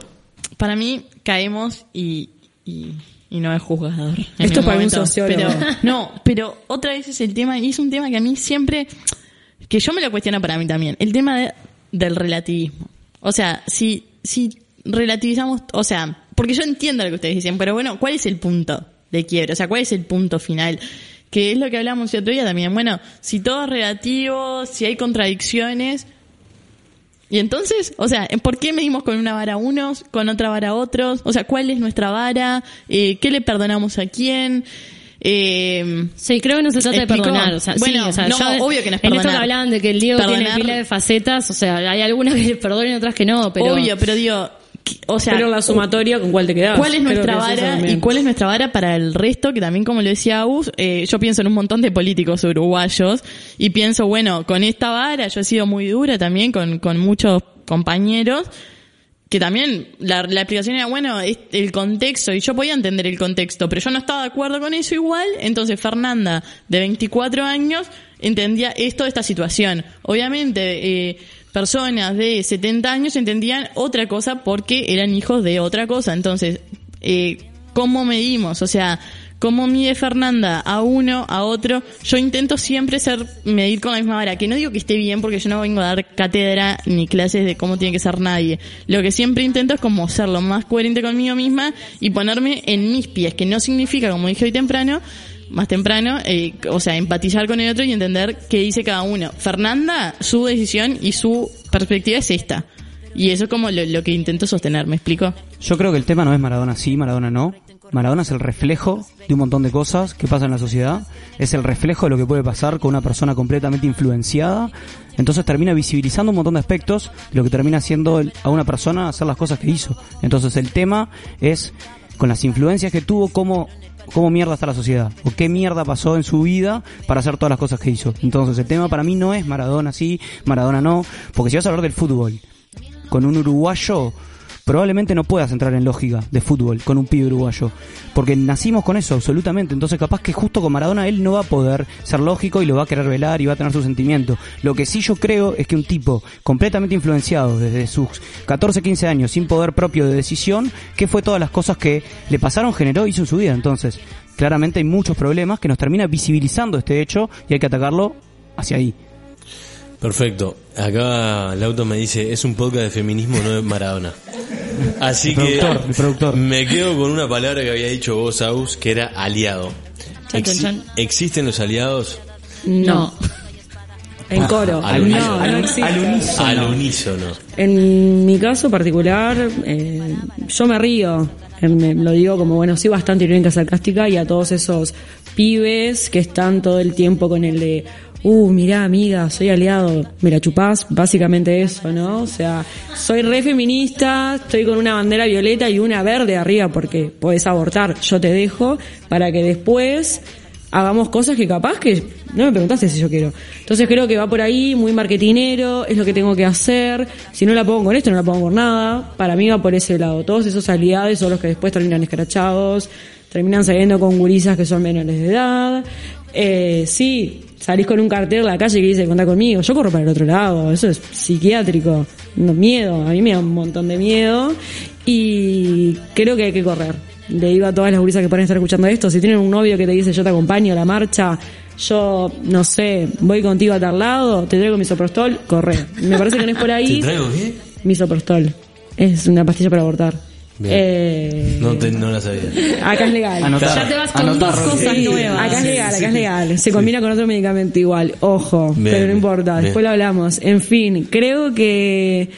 Speaker 3: Para mí caemos y, y, y no es juzgador.
Speaker 5: Esto para un
Speaker 3: momento.
Speaker 5: sociólogo.
Speaker 3: Pero, no, pero otra vez es el tema, y es un tema que a mí siempre, que yo me lo cuestiono para mí también, el tema de- del relativismo. O sea, si, si relativizamos, o sea, porque yo entiendo lo que ustedes dicen, pero bueno, ¿cuál es el punto de quiebre? O sea, ¿cuál es el punto final? Que es lo que hablamos el otro día también. Bueno, si todo es relativo, si hay contradicciones, y entonces, o sea, ¿por qué medimos con una vara a unos, con otra vara a otros? O sea, ¿cuál es nuestra vara? Eh, ¿Qué le perdonamos a quién? Eh,
Speaker 4: Sí, creo que no se trata de perdonar. O sea,
Speaker 3: Bueno,
Speaker 4: sí, o sea,
Speaker 3: no,
Speaker 4: yo-
Speaker 3: obvio que no es
Speaker 4: En esto que hablaban de que el Diego tiene
Speaker 3: Perdonar-
Speaker 4: pila de facetas, o sea, hay algunas que le perdonan y otras que no, pero...
Speaker 3: obvio, pero digo, ¿qué- o sea,
Speaker 5: pero la sumatoria, ¿con cuál te quedas?
Speaker 3: ¿Cuál es nuestra vara y cuál es nuestra vara para el resto? Que también, como lo decía Agus, eh, yo pienso en un montón de políticos uruguayos y pienso, bueno, con esta vara yo he sido muy dura también con, con muchos compañeros que también la, la explicación era, bueno, es el contexto, y yo podía entender el contexto, pero yo no estaba de acuerdo con eso igual, entonces Fernanda, de 24 años, entendía esto de esta situación. Obviamente, eh, personas de 70 años entendían otra cosa porque eran hijos de otra cosa, entonces, eh, ¿cómo medimos? O sea, ¿cómo mide Fernanda a uno, a otro? Yo intento siempre ser, medir con la misma vara, que no digo que esté bien porque yo no vengo a dar cátedra ni clases de cómo tiene que ser nadie. Lo que siempre intento es como ser lo más coherente conmigo misma y ponerme en mis pies, que no significa, como dije hoy temprano, más temprano, eh, o sea, empatizar con el otro y entender qué dice cada uno. Fernanda, su decisión y su perspectiva es esta. Y eso es como lo, que intento sostener, ¿me explico?
Speaker 2: Yo creo que el tema no es Maradona sí, Maradona no. Maradona es el reflejo de un montón de cosas que pasan en la sociedad. Es el reflejo de lo que puede pasar con una persona completamente influenciada. Entonces termina visibilizando un montón de aspectos de lo que termina haciendo a una persona hacer las cosas que hizo. Entonces el tema es con las influencias que tuvo, cómo cómo mierda está la sociedad o qué mierda pasó en su vida para hacer todas las cosas que hizo. Entonces el tema para mí no es Maradona sí, Maradona no, porque si vas a hablar del fútbol con un uruguayo probablemente no puedas entrar en lógica de fútbol con un pibe uruguayo. Porque nacimos con eso, absolutamente. Entonces capaz que justo con Maradona él no va a poder ser lógico y lo va a querer velar y va a tener su sentimiento. Lo que sí yo creo es que un tipo completamente influenciado desde sus 14, 15 años, sin poder propio de decisión, que fue todas las cosas que le pasaron, generó, hizo en su vida. Entonces, claramente hay muchos problemas que nos termina visibilizando este hecho y hay que atacarlo hacia ahí.
Speaker 1: Perfecto. Acá Lauto me dice, es un podcast de feminismo, no de Maradona. Así
Speaker 2: El
Speaker 1: que
Speaker 2: productor, el productor.
Speaker 1: me quedo con una palabra que había dicho vos, Aus, que era aliado. ¿Existen los aliados?
Speaker 4: No.
Speaker 5: En coro.
Speaker 1: Al
Speaker 5: no,
Speaker 1: unísono.
Speaker 5: no
Speaker 2: Al-
Speaker 5: existe.
Speaker 2: al unísono.
Speaker 1: Al unísono.
Speaker 5: En mi caso particular, eh, yo me río. Eh, me- lo digo como, bueno, soy bastante irónica, sarcástica y a todos esos pibes que están todo el tiempo con el de, uh, mirá amiga, soy aliado, me la chupás, básicamente eso, ¿no? O sea, soy re feminista, estoy con una bandera violeta y una verde arriba porque podés abortar, yo te dejo, para que después hagamos cosas que capaz que no me preguntaste si yo quiero. Entonces creo que va por ahí, muy marketinero, es lo que tengo que hacer. Si no la pongo con esto, no la pongo con nada. Para mí va por ese lado. Todos esos aliados son los que después terminan escrachados, terminan saliendo con gurisas que son menores de edad. Eh, sí, salís con un cartel en la calle que dice contá conmigo. Yo corro para el otro lado, eso es psiquiátrico. No, miedo, a mí me da un montón de miedo. Y creo que hay que correr le digo a todas las gurisas que pueden estar escuchando esto, si tienen un novio que te dice yo te acompaño a la marcha, yo, no sé, voy contigo a tal lado, te traigo misoprostol, corre. Me parece que no es por
Speaker 1: ¿Te
Speaker 5: ahí.
Speaker 1: traigo qué?
Speaker 5: Misoprostol. Es una pastilla para abortar.
Speaker 1: Bien.
Speaker 5: Eh,
Speaker 1: No, te- no la sabía.
Speaker 5: Acá es legal.
Speaker 2: Anotar.
Speaker 4: Ya te vas con
Speaker 2: Anotar,
Speaker 4: dos cosas
Speaker 5: Sí,
Speaker 4: nuevas.
Speaker 5: Acá es legal,
Speaker 1: sí,
Speaker 5: acá es legal. Se combina con otro medicamento igual. Ojo,
Speaker 1: Bien,
Speaker 5: pero no importa.
Speaker 1: bien.
Speaker 5: Después lo hablamos. En fin, creo que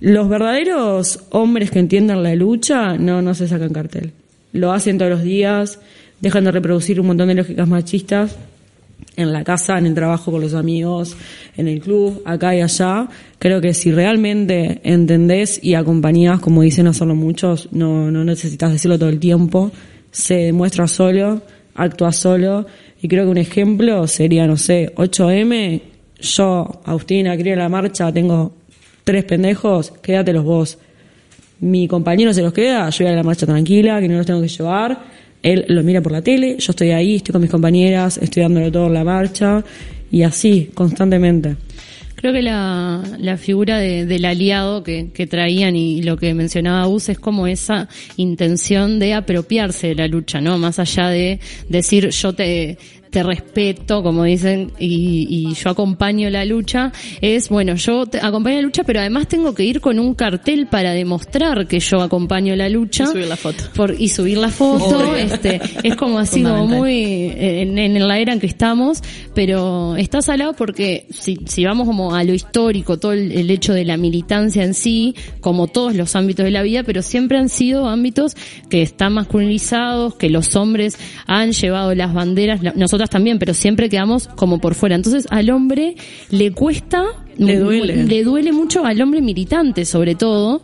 Speaker 5: los verdaderos hombres que entiendan la lucha no, no se sacan cartel. Lo hacen todos los días, dejan de reproducir un montón de lógicas machistas en la casa, en el trabajo con los amigos, en el club, acá y allá. Creo que si realmente entendés y acompañás, como dicen hacerlo muchos, no, no necesitas decirlo todo el tiempo, se demuestra solo, actúa solo, y creo que un ejemplo sería, no sé, 8M, yo, Agustina, quería la marcha, tengo tres pendejos, quédatelos vos. Mi compañero se los queda, yo voy a la marcha tranquila, que no los tengo que llevar. Él lo mira por la tele, yo estoy ahí, estoy con mis compañeras, estoy dándolo todo en la marcha y así, constantemente.
Speaker 4: Creo que la, la figura de- del aliado que, que traían y lo que mencionaba Gus es como esa intención de apropiarse de la lucha, ¿no? Más allá de decir yo te, te respeto, como dicen, y, y yo acompaño la lucha, es, bueno, yo te acompaño la lucha, pero además tengo que ir con un cartel para demostrar que yo acompaño la lucha.
Speaker 3: Y subir la foto.
Speaker 4: Por, y subir la foto, este, es como así como muy en, en la era en que estamos, pero está salado porque si, si vamos como a lo histórico, todo el, el hecho de la militancia en sí, como todos los ámbitos de la vida, pero siempre han sido ámbitos que están masculinizados, que los hombres han llevado las banderas, la- nosotras también, pero siempre quedamos como por fuera. Entonces al hombre le cuesta,
Speaker 5: Le duele.
Speaker 4: le duele mucho al hombre militante sobre todo,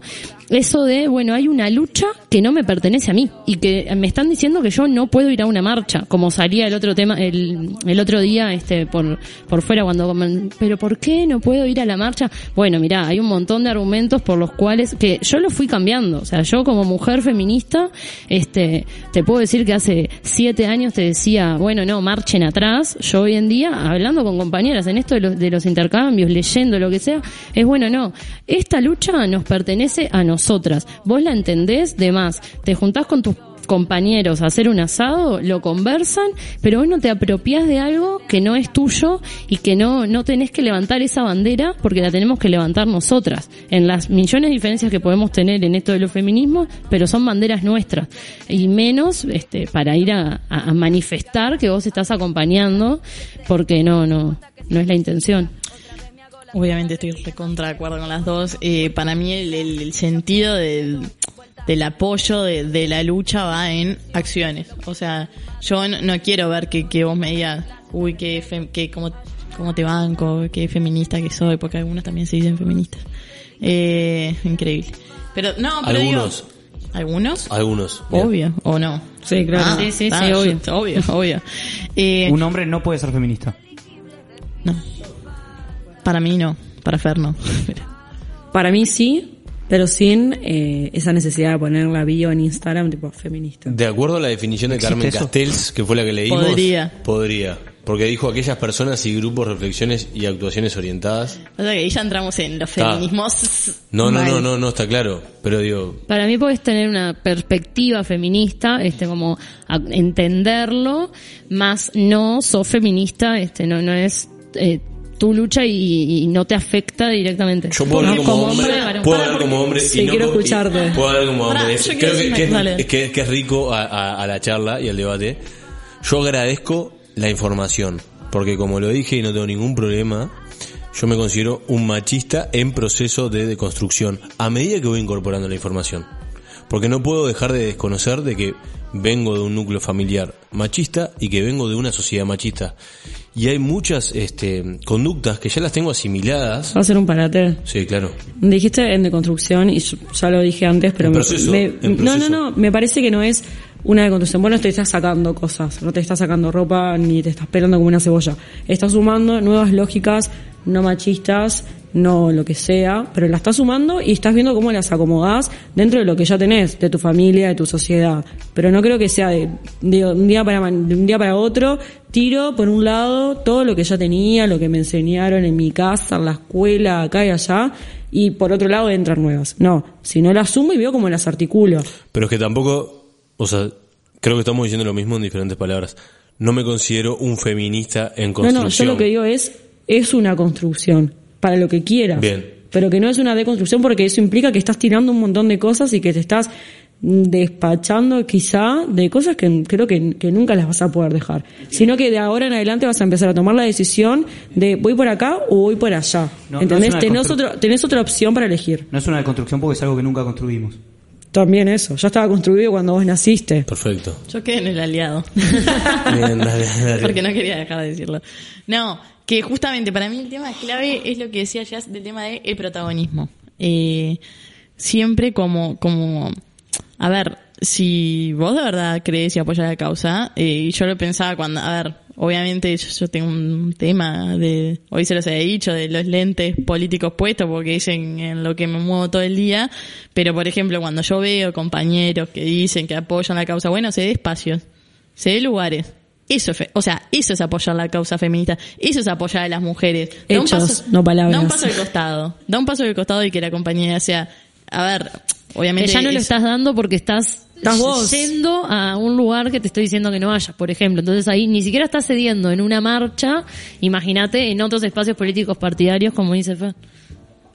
Speaker 4: eso de, bueno, hay una lucha que no me pertenece a mí y que me están diciendo que yo no puedo ir a una marcha, como salía el otro tema, el, el otro día, este, por, por fuera cuando, pero ¿por qué no puedo ir a la marcha? Bueno, mira, hay un montón de argumentos por los cuales, que yo lo fui cambiando, o sea, yo como mujer feminista, este, te puedo decir que hace siete años te decía, bueno, no, marchen atrás, yo hoy en día, hablando con compañeras en esto de los, de los intercambios, leyendo lo que sea, es bueno, no, esta lucha nos pertenece a nosotras. Vos la entendés de más. Te juntás con tus compañeros a hacer un asado, lo conversan, pero vos no te apropiás de algo que no es tuyo y que no, no tenés que levantar esa bandera porque la tenemos que levantar nosotras. En las millones de diferencias que podemos tener en esto de los feminismos, pero son banderas nuestras. Y menos, este, para ir a- a manifestar que vos estás acompañando porque no, no, no es la intención.
Speaker 3: Obviamente estoy recontra de acuerdo con las dos. Eh, para mí el, el- el sentido del, del apoyo de, de la lucha va en acciones. O sea, yo no, no quiero ver que, que vos me digas, uy, que, fem- que cómo, cómo te banco, qué feminista que soy, porque algunos también se dicen feministas. Eh, increíble. Pero no, pero digo,
Speaker 1: Algunos
Speaker 3: ¿Algunos?
Speaker 1: Algunos. bien.
Speaker 3: Obvio, ¿o no?
Speaker 5: Sí, claro.
Speaker 3: Ah,
Speaker 4: Sí, sí,
Speaker 3: ah,
Speaker 4: sí, obvio.
Speaker 3: Obvio, obvio. Eh,
Speaker 2: Un hombre no puede ser feminista.
Speaker 3: no. Para mí no. Para Fer no.
Speaker 5: Para mí sí, pero sin eh, esa necesidad de poner la bio en Instagram tipo feminista.
Speaker 1: De acuerdo a la definición de
Speaker 2: ¿Existe
Speaker 1: Carmen
Speaker 2: eso?
Speaker 1: Castells, que fue la que leímos.
Speaker 3: Podría.
Speaker 1: Podría. Porque dijo aquellas personas y grupos, reflexiones y actuaciones orientadas.
Speaker 3: O sea que ahí ya entramos en los
Speaker 1: Está.
Speaker 3: feminismos.
Speaker 1: No, no, no, no, no está claro. Pero digo,
Speaker 4: Para mí puedes tener una perspectiva feminista, este como entenderlo, más no sos feminista, este no no es eh, tu lucha y, y no te afecta directamente.
Speaker 1: yo puedo hablar
Speaker 4: Como
Speaker 1: como hombre,
Speaker 4: varón.
Speaker 1: puedo
Speaker 3: Para,
Speaker 1: hablar como hombre
Speaker 5: Sí,
Speaker 1: y no
Speaker 5: quiero
Speaker 1: y-
Speaker 5: escucharte.
Speaker 1: Puedo hablar como
Speaker 3: Pará,
Speaker 1: hombre. Creo que, que es, que, que es rico a, a- a la charla y al debate. Yo agradezco la información, porque como lo dije y no tengo ningún problema, yo me considero un machista en proceso de deconstrucción a medida que voy incorporando la información. Porque no puedo dejar de desconocer de que vengo de un núcleo familiar machista y que vengo de una sociedad machista. Y hay muchas este, conductas que ya las tengo asimiladas.
Speaker 5: Va a ser un parate.
Speaker 1: Sí, claro.
Speaker 5: Dijiste en deconstrucción y yo ya lo dije antes, pero
Speaker 1: En
Speaker 5: me-
Speaker 1: proceso,
Speaker 5: me-
Speaker 1: en
Speaker 5: no, no, no, me parece que no es una deconstrucción. Bueno, te estás sacando cosas, no te estás sacando ropa ni te estás pelando como una cebolla. Estás sumando nuevas lógicas no machistas, no lo que sea, pero las estás sumando y estás viendo cómo las acomodás dentro de lo que ya tenés, de tu familia, de tu sociedad. Pero no creo que sea de, de un día para de un día para otro, tiro por un lado todo lo que ya tenía, lo que me enseñaron en mi casa, en la escuela, acá y allá, y por otro lado entran nuevas. No, si no las sumo y veo cómo las articulo.
Speaker 1: Pero es que tampoco, o sea, creo que estamos diciendo lo mismo en diferentes palabras. No me considero un feminista en
Speaker 5: No,
Speaker 1: construcción.
Speaker 5: no, yo lo que digo es, es una construcción, para lo que quieras.
Speaker 1: Bien.
Speaker 5: Pero que no es una deconstrucción porque eso implica que estás tirando un montón de cosas y que te estás despachando quizá de cosas que creo que, que nunca las vas a poder dejar. Sino que de ahora en adelante vas a empezar a tomar la decisión de voy por acá o voy por allá.
Speaker 2: No, no
Speaker 5: ¿Entendés?
Speaker 2: una
Speaker 5: tenés, otro, tenés otra opción para elegir.
Speaker 2: No es una deconstrucción porque es algo que nunca construimos.
Speaker 5: También eso. Ya estaba construido cuando vos naciste.
Speaker 1: Perfecto.
Speaker 3: Yo quedé en el aliado.
Speaker 1: Bien, dale, dale.
Speaker 3: Porque no quería dejar de decirlo. No, que justamente para mí el tema clave es lo que decía ya del tema del el protagonismo. Eh, siempre como, como, a ver, si vos de verdad crees y apoyas la causa, eh, y yo lo pensaba cuando, a ver, obviamente yo, yo tengo un tema de, hoy se los he dicho, de los lentes políticos puestos porque dicen en lo que me muevo todo el día, pero por ejemplo cuando yo veo compañeros que dicen que apoyan la causa, bueno, se dé espacios, se dé lugares. Eso es, fe- o sea, eso es apoyar la causa feminista, eso es apoyar a las mujeres. Da un
Speaker 5: Hechos, no palabras.
Speaker 3: Da un paso al costado, da un paso al costado y que la compañía sea, a ver, obviamente.
Speaker 4: ya no lo
Speaker 3: es-
Speaker 4: estás dando porque estás,
Speaker 5: Estás vos.
Speaker 4: yendo a un lugar que te estoy diciendo que no vayas, por ejemplo. Entonces ahí ni siquiera estás cediendo en una marcha, imagínate en otros espacios políticos partidarios, como dice Fer.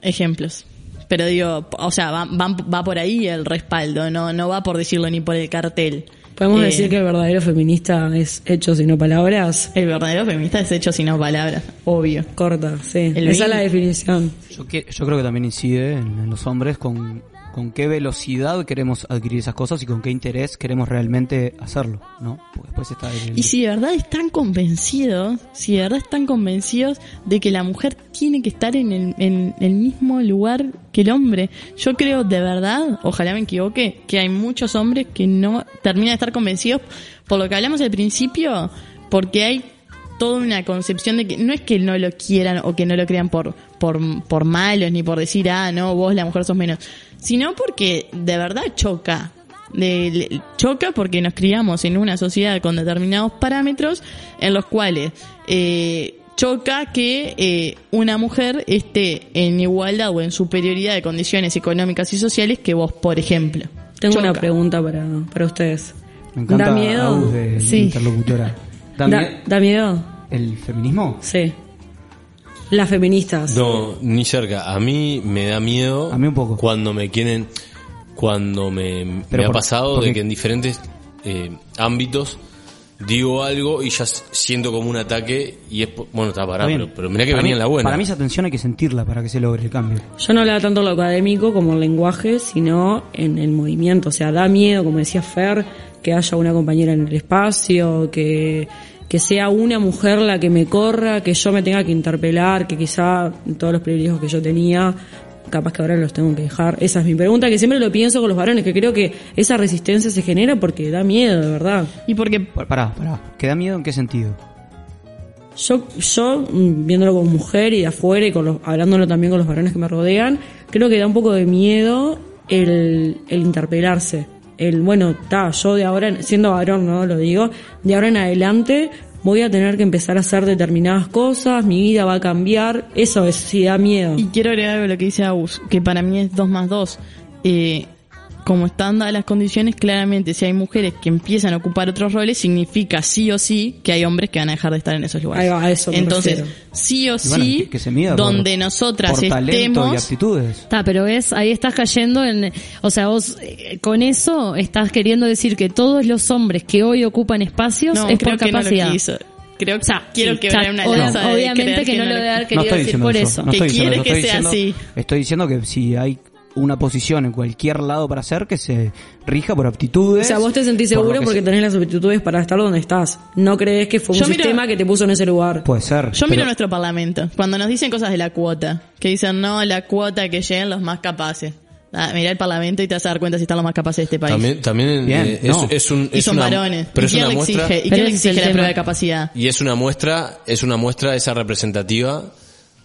Speaker 3: ejemplos. Pero digo, o sea, va, va, va por ahí el respaldo, no, no va por decirlo ni por el cartel.
Speaker 5: Podemos
Speaker 3: Eh,
Speaker 5: decir que el verdadero feminista es hechos y no palabras.
Speaker 3: El verdadero feminista es hecho sin palabras, obvio.
Speaker 5: Corta, sí.
Speaker 3: El
Speaker 5: Esa es la definición.
Speaker 2: Yo, que- yo creo que también incide en, en los hombres con, con qué velocidad queremos adquirir esas cosas y con qué interés queremos realmente hacerlo, ¿no? Porque después está el-
Speaker 3: Y si de verdad están convencidos, si de verdad están convencidos de que la mujer tiene que estar en el, en el mismo lugar que el hombre, yo creo de verdad, ojalá me equivoque, que hay muchos hombres que no terminan de estar convencidos por lo que hablamos al principio, porque hay toda una concepción de que no es que no lo quieran o que no lo crean por, por, por malos ni por decir, ah, no, vos la mujer sos menos, sino porque de verdad choca. De- choca porque nos criamos en una sociedad con determinados parámetros en los cuales eh, choca que eh, una mujer esté en igualdad o en superioridad de condiciones económicas y sociales que vos, por ejemplo.
Speaker 5: Tengo
Speaker 3: Choca.
Speaker 5: una pregunta para, para ustedes.
Speaker 2: Me encanta
Speaker 5: ¿Da miedo?
Speaker 2: Agus de
Speaker 5: Sí.
Speaker 2: interlocutora. ¿Da,
Speaker 5: ¿Da miedo?
Speaker 2: ¿El feminismo?
Speaker 5: Sí. Las feministas.
Speaker 1: No, ni cerca. A mí me da miedo.
Speaker 2: A mí un poco.
Speaker 1: Cuando me quieren. Cuando me,
Speaker 2: Pero
Speaker 1: me ha pasado
Speaker 2: porque-
Speaker 1: de que en diferentes eh, ámbitos digo algo y ya siento como un ataque y es. po- Bueno, está parado, pero, pero mirá que
Speaker 2: Para
Speaker 1: venía
Speaker 2: mí-
Speaker 1: en la buena.
Speaker 2: Para mí esa tensión hay que sentirla para que se logre el cambio.
Speaker 5: Yo no hablaba tanto en lo académico como en lenguaje, sino en el movimiento. O sea, da miedo, como decía Fer, que haya una compañera en el espacio, que, que sea una mujer la que me corra, que yo me tenga que interpelar, que quizá todos los privilegios que yo tenía capaz que ahora los tengo que dejar. Esa es mi pregunta, que siempre lo pienso con los varones, que creo que esa resistencia se genera porque da miedo, de verdad.
Speaker 3: Y porque
Speaker 2: Pa- Pará, pará. ¿Qué da miedo en qué sentido?
Speaker 5: Yo, yo mm, viéndolo como mujer y de afuera y con los, hablándolo también con los varones que me rodean, creo que da un poco de miedo el, el interpelarse. El, bueno, está, yo de ahora, en- siendo varón, ¿no? Lo digo, de ahora en adelante voy a tener que empezar a hacer determinadas cosas, mi vida va a cambiar, eso es, sí da miedo.
Speaker 3: Y quiero agregar algo lo que dice Agus, que para mí es 2 más 2. Eh, como están dadas las condiciones, claramente si hay mujeres que empiezan a ocupar otros roles, significa sí o sí que hay hombres que van a dejar de estar en esos lugares.
Speaker 5: Ahí va, a eso me
Speaker 3: Entonces,
Speaker 5: refiero.
Speaker 3: sí o
Speaker 2: bueno,
Speaker 3: sí,
Speaker 2: que, que se mida por-
Speaker 3: donde nosotras
Speaker 2: por talento y
Speaker 3: estemos...
Speaker 2: aptitudes.
Speaker 4: Está, pero ves, ahí estás cayendo en, o sea, vos eh, con eso estás queriendo decir que todos los hombres que hoy ocupan espacios
Speaker 3: No,
Speaker 4: es
Speaker 3: creo
Speaker 4: por
Speaker 3: que no
Speaker 4: capacidad.
Speaker 3: lo quiso. Creo que
Speaker 4: O sea,
Speaker 3: quiero
Speaker 4: sí,
Speaker 3: quebrar
Speaker 4: o sea,
Speaker 3: una lanza de
Speaker 4: obviamente
Speaker 3: creer
Speaker 4: que no lo debe haber
Speaker 2: No
Speaker 4: querido
Speaker 2: estoy
Speaker 4: decir por
Speaker 2: eso.
Speaker 4: eso.
Speaker 2: No
Speaker 3: Que
Speaker 2: diciendo
Speaker 3: quiere
Speaker 2: eso.
Speaker 3: que
Speaker 2: Estoy
Speaker 3: sea
Speaker 2: diciendo-
Speaker 3: así.
Speaker 2: Estoy diciendo que si hay una posición en cualquier lado para hacer, que se rija por
Speaker 5: O
Speaker 2: aptitudes.
Speaker 5: sea, vos te sentís
Speaker 2: por
Speaker 5: seguro
Speaker 2: que
Speaker 5: porque
Speaker 2: se-
Speaker 5: tenés las aptitudes para estar donde estás. No crees que fue un
Speaker 3: Yo miro-
Speaker 5: sistema que te puso en ese lugar.
Speaker 2: Puede ser.
Speaker 3: Yo miro
Speaker 2: pero-
Speaker 3: nuestro parlamento, cuando nos dicen cosas de la cuota, que dicen, no, la cuota que lleguen los más capaces. Ah, mira el parlamento y te vas a dar cuenta si están los más capaces de este país.
Speaker 1: También, también
Speaker 2: Bien,
Speaker 1: eh, es,
Speaker 2: no.
Speaker 1: es un,
Speaker 3: y son
Speaker 1: una,
Speaker 3: varones.
Speaker 1: pero
Speaker 3: ¿Y
Speaker 1: es
Speaker 3: quién
Speaker 1: una
Speaker 3: le
Speaker 1: muestra,
Speaker 3: exige? ¿Y
Speaker 4: Pero
Speaker 3: quién le exige la
Speaker 4: tema.
Speaker 3: prueba de capacidad?
Speaker 1: y es una muestra, es una muestra esa representativa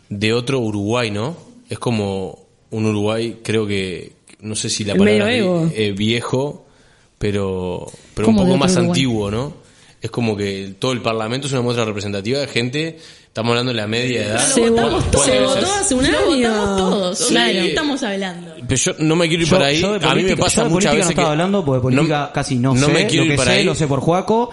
Speaker 1: de otro Uruguay, ¿no? Es como un Uruguay, creo que, no sé si la
Speaker 5: El
Speaker 1: palabra es eh, viejo, pero, pero un
Speaker 4: ¿Cómo de
Speaker 1: poco más
Speaker 4: Uruguay?
Speaker 1: antiguo, ¿no? Es como que todo el Parlamento es una muestra representativa de gente, estamos hablando de la media edad.
Speaker 5: Se
Speaker 1: ¿Cuál-
Speaker 5: votó,
Speaker 1: cuál
Speaker 5: se
Speaker 1: debe
Speaker 5: votó
Speaker 1: ser?
Speaker 5: hace un año.
Speaker 3: votamos todos.
Speaker 1: Sí.
Speaker 3: Claro, ¿de qué estamos hablando?
Speaker 1: Pero yo no me quiero ir
Speaker 2: Yo-
Speaker 1: por ahí.
Speaker 2: yo
Speaker 1: a mí me pasa
Speaker 2: yo de
Speaker 1: muchas veces
Speaker 2: no estaba
Speaker 1: que
Speaker 2: hablando porque política casi no, sé.
Speaker 1: me quiero
Speaker 2: lo
Speaker 1: ir
Speaker 2: que
Speaker 1: para
Speaker 2: sé,
Speaker 1: ahí.
Speaker 2: lo sé por Juaco.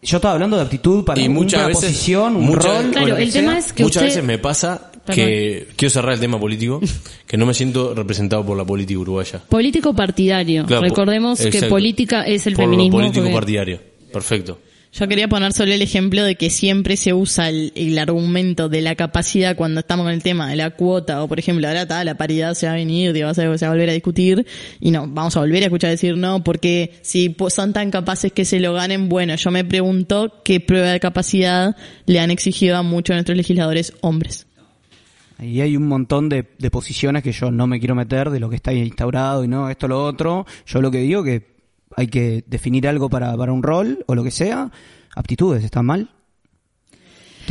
Speaker 2: Yo estaba hablando de aptitud para
Speaker 1: Y
Speaker 2: una
Speaker 1: muchas veces-
Speaker 2: posición, un
Speaker 1: muchas-
Speaker 2: rol.
Speaker 4: Claro, el tema
Speaker 2: sea.
Speaker 4: es que
Speaker 1: Muchas
Speaker 4: usted-
Speaker 1: veces me pasa que quiero cerrar el tema político, que no me siento representado por la política uruguaya.
Speaker 4: Político partidario.
Speaker 1: Claro,
Speaker 4: Recordemos que política es el
Speaker 1: Por
Speaker 4: feminismo.
Speaker 1: político
Speaker 4: porque-
Speaker 1: partidario. Perfecto.
Speaker 3: Yo quería poner solo el ejemplo de que siempre se usa el, el argumento de la capacidad cuando estamos con el tema de la cuota, o por ejemplo, ahora está, la paridad se va a venir, digo, se va a volver a discutir, y no, vamos a volver a escuchar decir no, porque si son tan capaces que se lo ganen, bueno, yo me pregunto qué prueba de capacidad le han exigido a muchos de nuestros legisladores hombres.
Speaker 2: Y hay un montón de, de posiciones que yo no me quiero meter de lo que está instaurado y no, esto, lo otro. Yo lo que digo que hay que definir algo para, para un rol o lo que sea. Aptitudes, ¿están mal?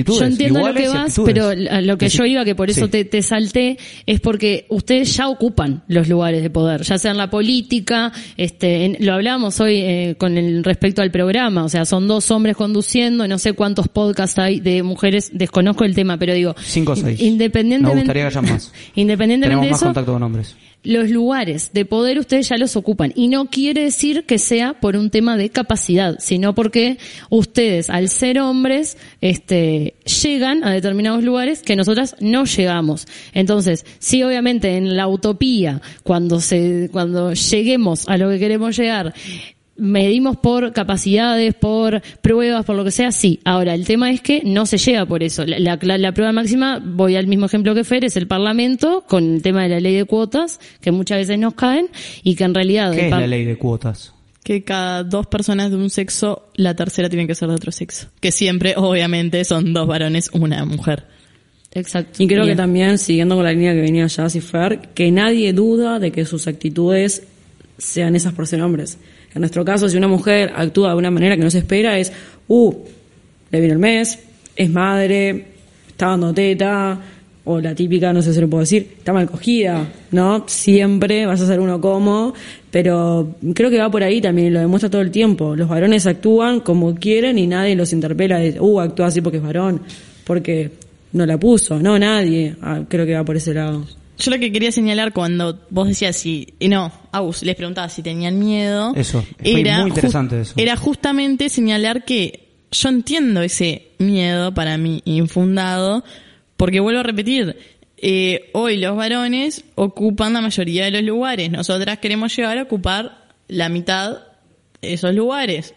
Speaker 4: Yo entiendo lo que vas, pero a lo que
Speaker 2: Decir-
Speaker 4: yo iba, que por eso
Speaker 2: Sí.
Speaker 4: te, te salté, es porque ustedes ya ocupan los lugares de poder, ya sea en la política, este, en- lo hablábamos hoy eh, con el respecto al programa, o sea, son dos hombres conduciendo, no sé cuántos podcasts hay de mujeres, desconozco el tema, pero digo,
Speaker 2: Cinco o seis.
Speaker 4: independientemente,
Speaker 2: Me gustaría que haya más.
Speaker 4: independientemente
Speaker 2: Tenemos
Speaker 4: de
Speaker 2: más contacto con hombres.
Speaker 4: Los lugares de poder ustedes ya los ocupan. Y no quiere decir que sea por un tema de capacidad, sino porque ustedes, al ser hombres, este, llegan a determinados lugares que nosotras no llegamos. Entonces, sí, obviamente, en la utopía, cuando se, cuando lleguemos a lo que queremos llegar, medimos por capacidades, por pruebas, por lo que sea, sí. Ahora, el tema es que no se llega por eso. La, la- la prueba máxima, voy al mismo ejemplo que Fer, es el Parlamento, con el tema de la ley de cuotas, que muchas veces nos caen, y que en realidad...
Speaker 2: ¿Qué es la ley de cuotas?
Speaker 3: Que cada dos personas de un sexo, la tercera tiene que ser de otro sexo. Que siempre, obviamente, son dos varones, una mujer.
Speaker 4: Exacto.
Speaker 5: Y creo
Speaker 4: Bien.
Speaker 5: que también, siguiendo con la línea que venía ya Fer, que nadie duda de que sus actitudes sean esas por ser hombres. En nuestro caso, si una mujer actúa de una manera que no se espera, es, uh, le viene el mes, es madre, está dando teta, o la típica, no sé si lo puedo decir, está mal cogida, ¿no? Siempre vas a ser uno como, pero creo que va por ahí también, lo demuestra todo el tiempo. Los varones actúan como quieren y nadie los interpela de, uh, actúa así porque es varón, porque no la puso, no, nadie. Ah, creo que va por ese lado.
Speaker 3: Yo lo que quería señalar cuando vos decías si, y no, Agus, les preguntaba si tenían miedo.
Speaker 2: Eso, fue muy interesante eso.
Speaker 3: Era justamente señalar que yo entiendo ese miedo para mí infundado, porque vuelvo a repetir, eh, hoy los varones ocupan la mayoría de los lugares. Nosotras queremos llegar a ocupar la mitad de esos lugares,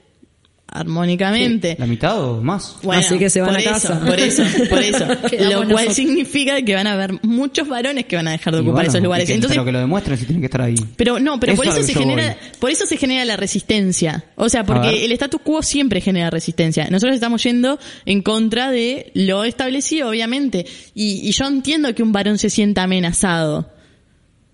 Speaker 3: armónicamente.
Speaker 2: ¿La mitad o más?
Speaker 3: Bueno,
Speaker 5: Así que se van
Speaker 3: por
Speaker 5: a
Speaker 3: eso,
Speaker 5: casa.
Speaker 3: Por eso, por eso. Lo cual
Speaker 4: nosotros.
Speaker 3: significa que van a haber muchos varones que van a dejar de ocupar
Speaker 2: bueno,
Speaker 3: esos lugares.
Speaker 2: que-
Speaker 3: Entonces,
Speaker 2: pero que lo demuestren si tienen que estar ahí.
Speaker 3: pero no, pero por
Speaker 2: Eso
Speaker 3: eso
Speaker 2: es a
Speaker 3: se genera,
Speaker 2: voy.
Speaker 3: por eso se genera la resistencia. O sea, porque el status quo siempre genera resistencia. Nosotros estamos yendo en contra de lo establecido, obviamente. Y, y yo entiendo que un varón se sienta amenazado.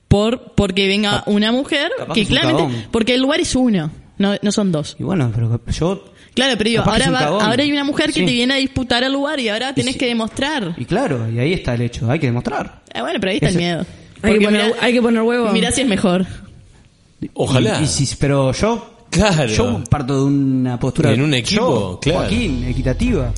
Speaker 3: por porque venga una mujer
Speaker 2: capaz
Speaker 3: que claramente porque el lugar es uno, no, no son dos.
Speaker 2: Y bueno, pero yo...
Speaker 3: Claro, pero digo, ahora va- ahora hay una mujer que
Speaker 2: Sí.
Speaker 3: te viene a disputar el lugar y ahora tenés
Speaker 2: sí.
Speaker 3: que demostrar.
Speaker 2: Y claro, y ahí está el hecho, hay que demostrar.
Speaker 3: Ah, bueno, pero ahí está
Speaker 2: Ese-
Speaker 3: el miedo.
Speaker 5: Hay que, poner,
Speaker 3: mirá-
Speaker 5: hay que poner huevo.
Speaker 3: Mirá si es mejor.
Speaker 1: Ojalá.
Speaker 2: Y, y si- pero yo...
Speaker 1: Claro.
Speaker 2: Yo parto de una postura...
Speaker 1: En un equipo,
Speaker 2: yo,
Speaker 1: claro.
Speaker 2: Joaquín, equitativa.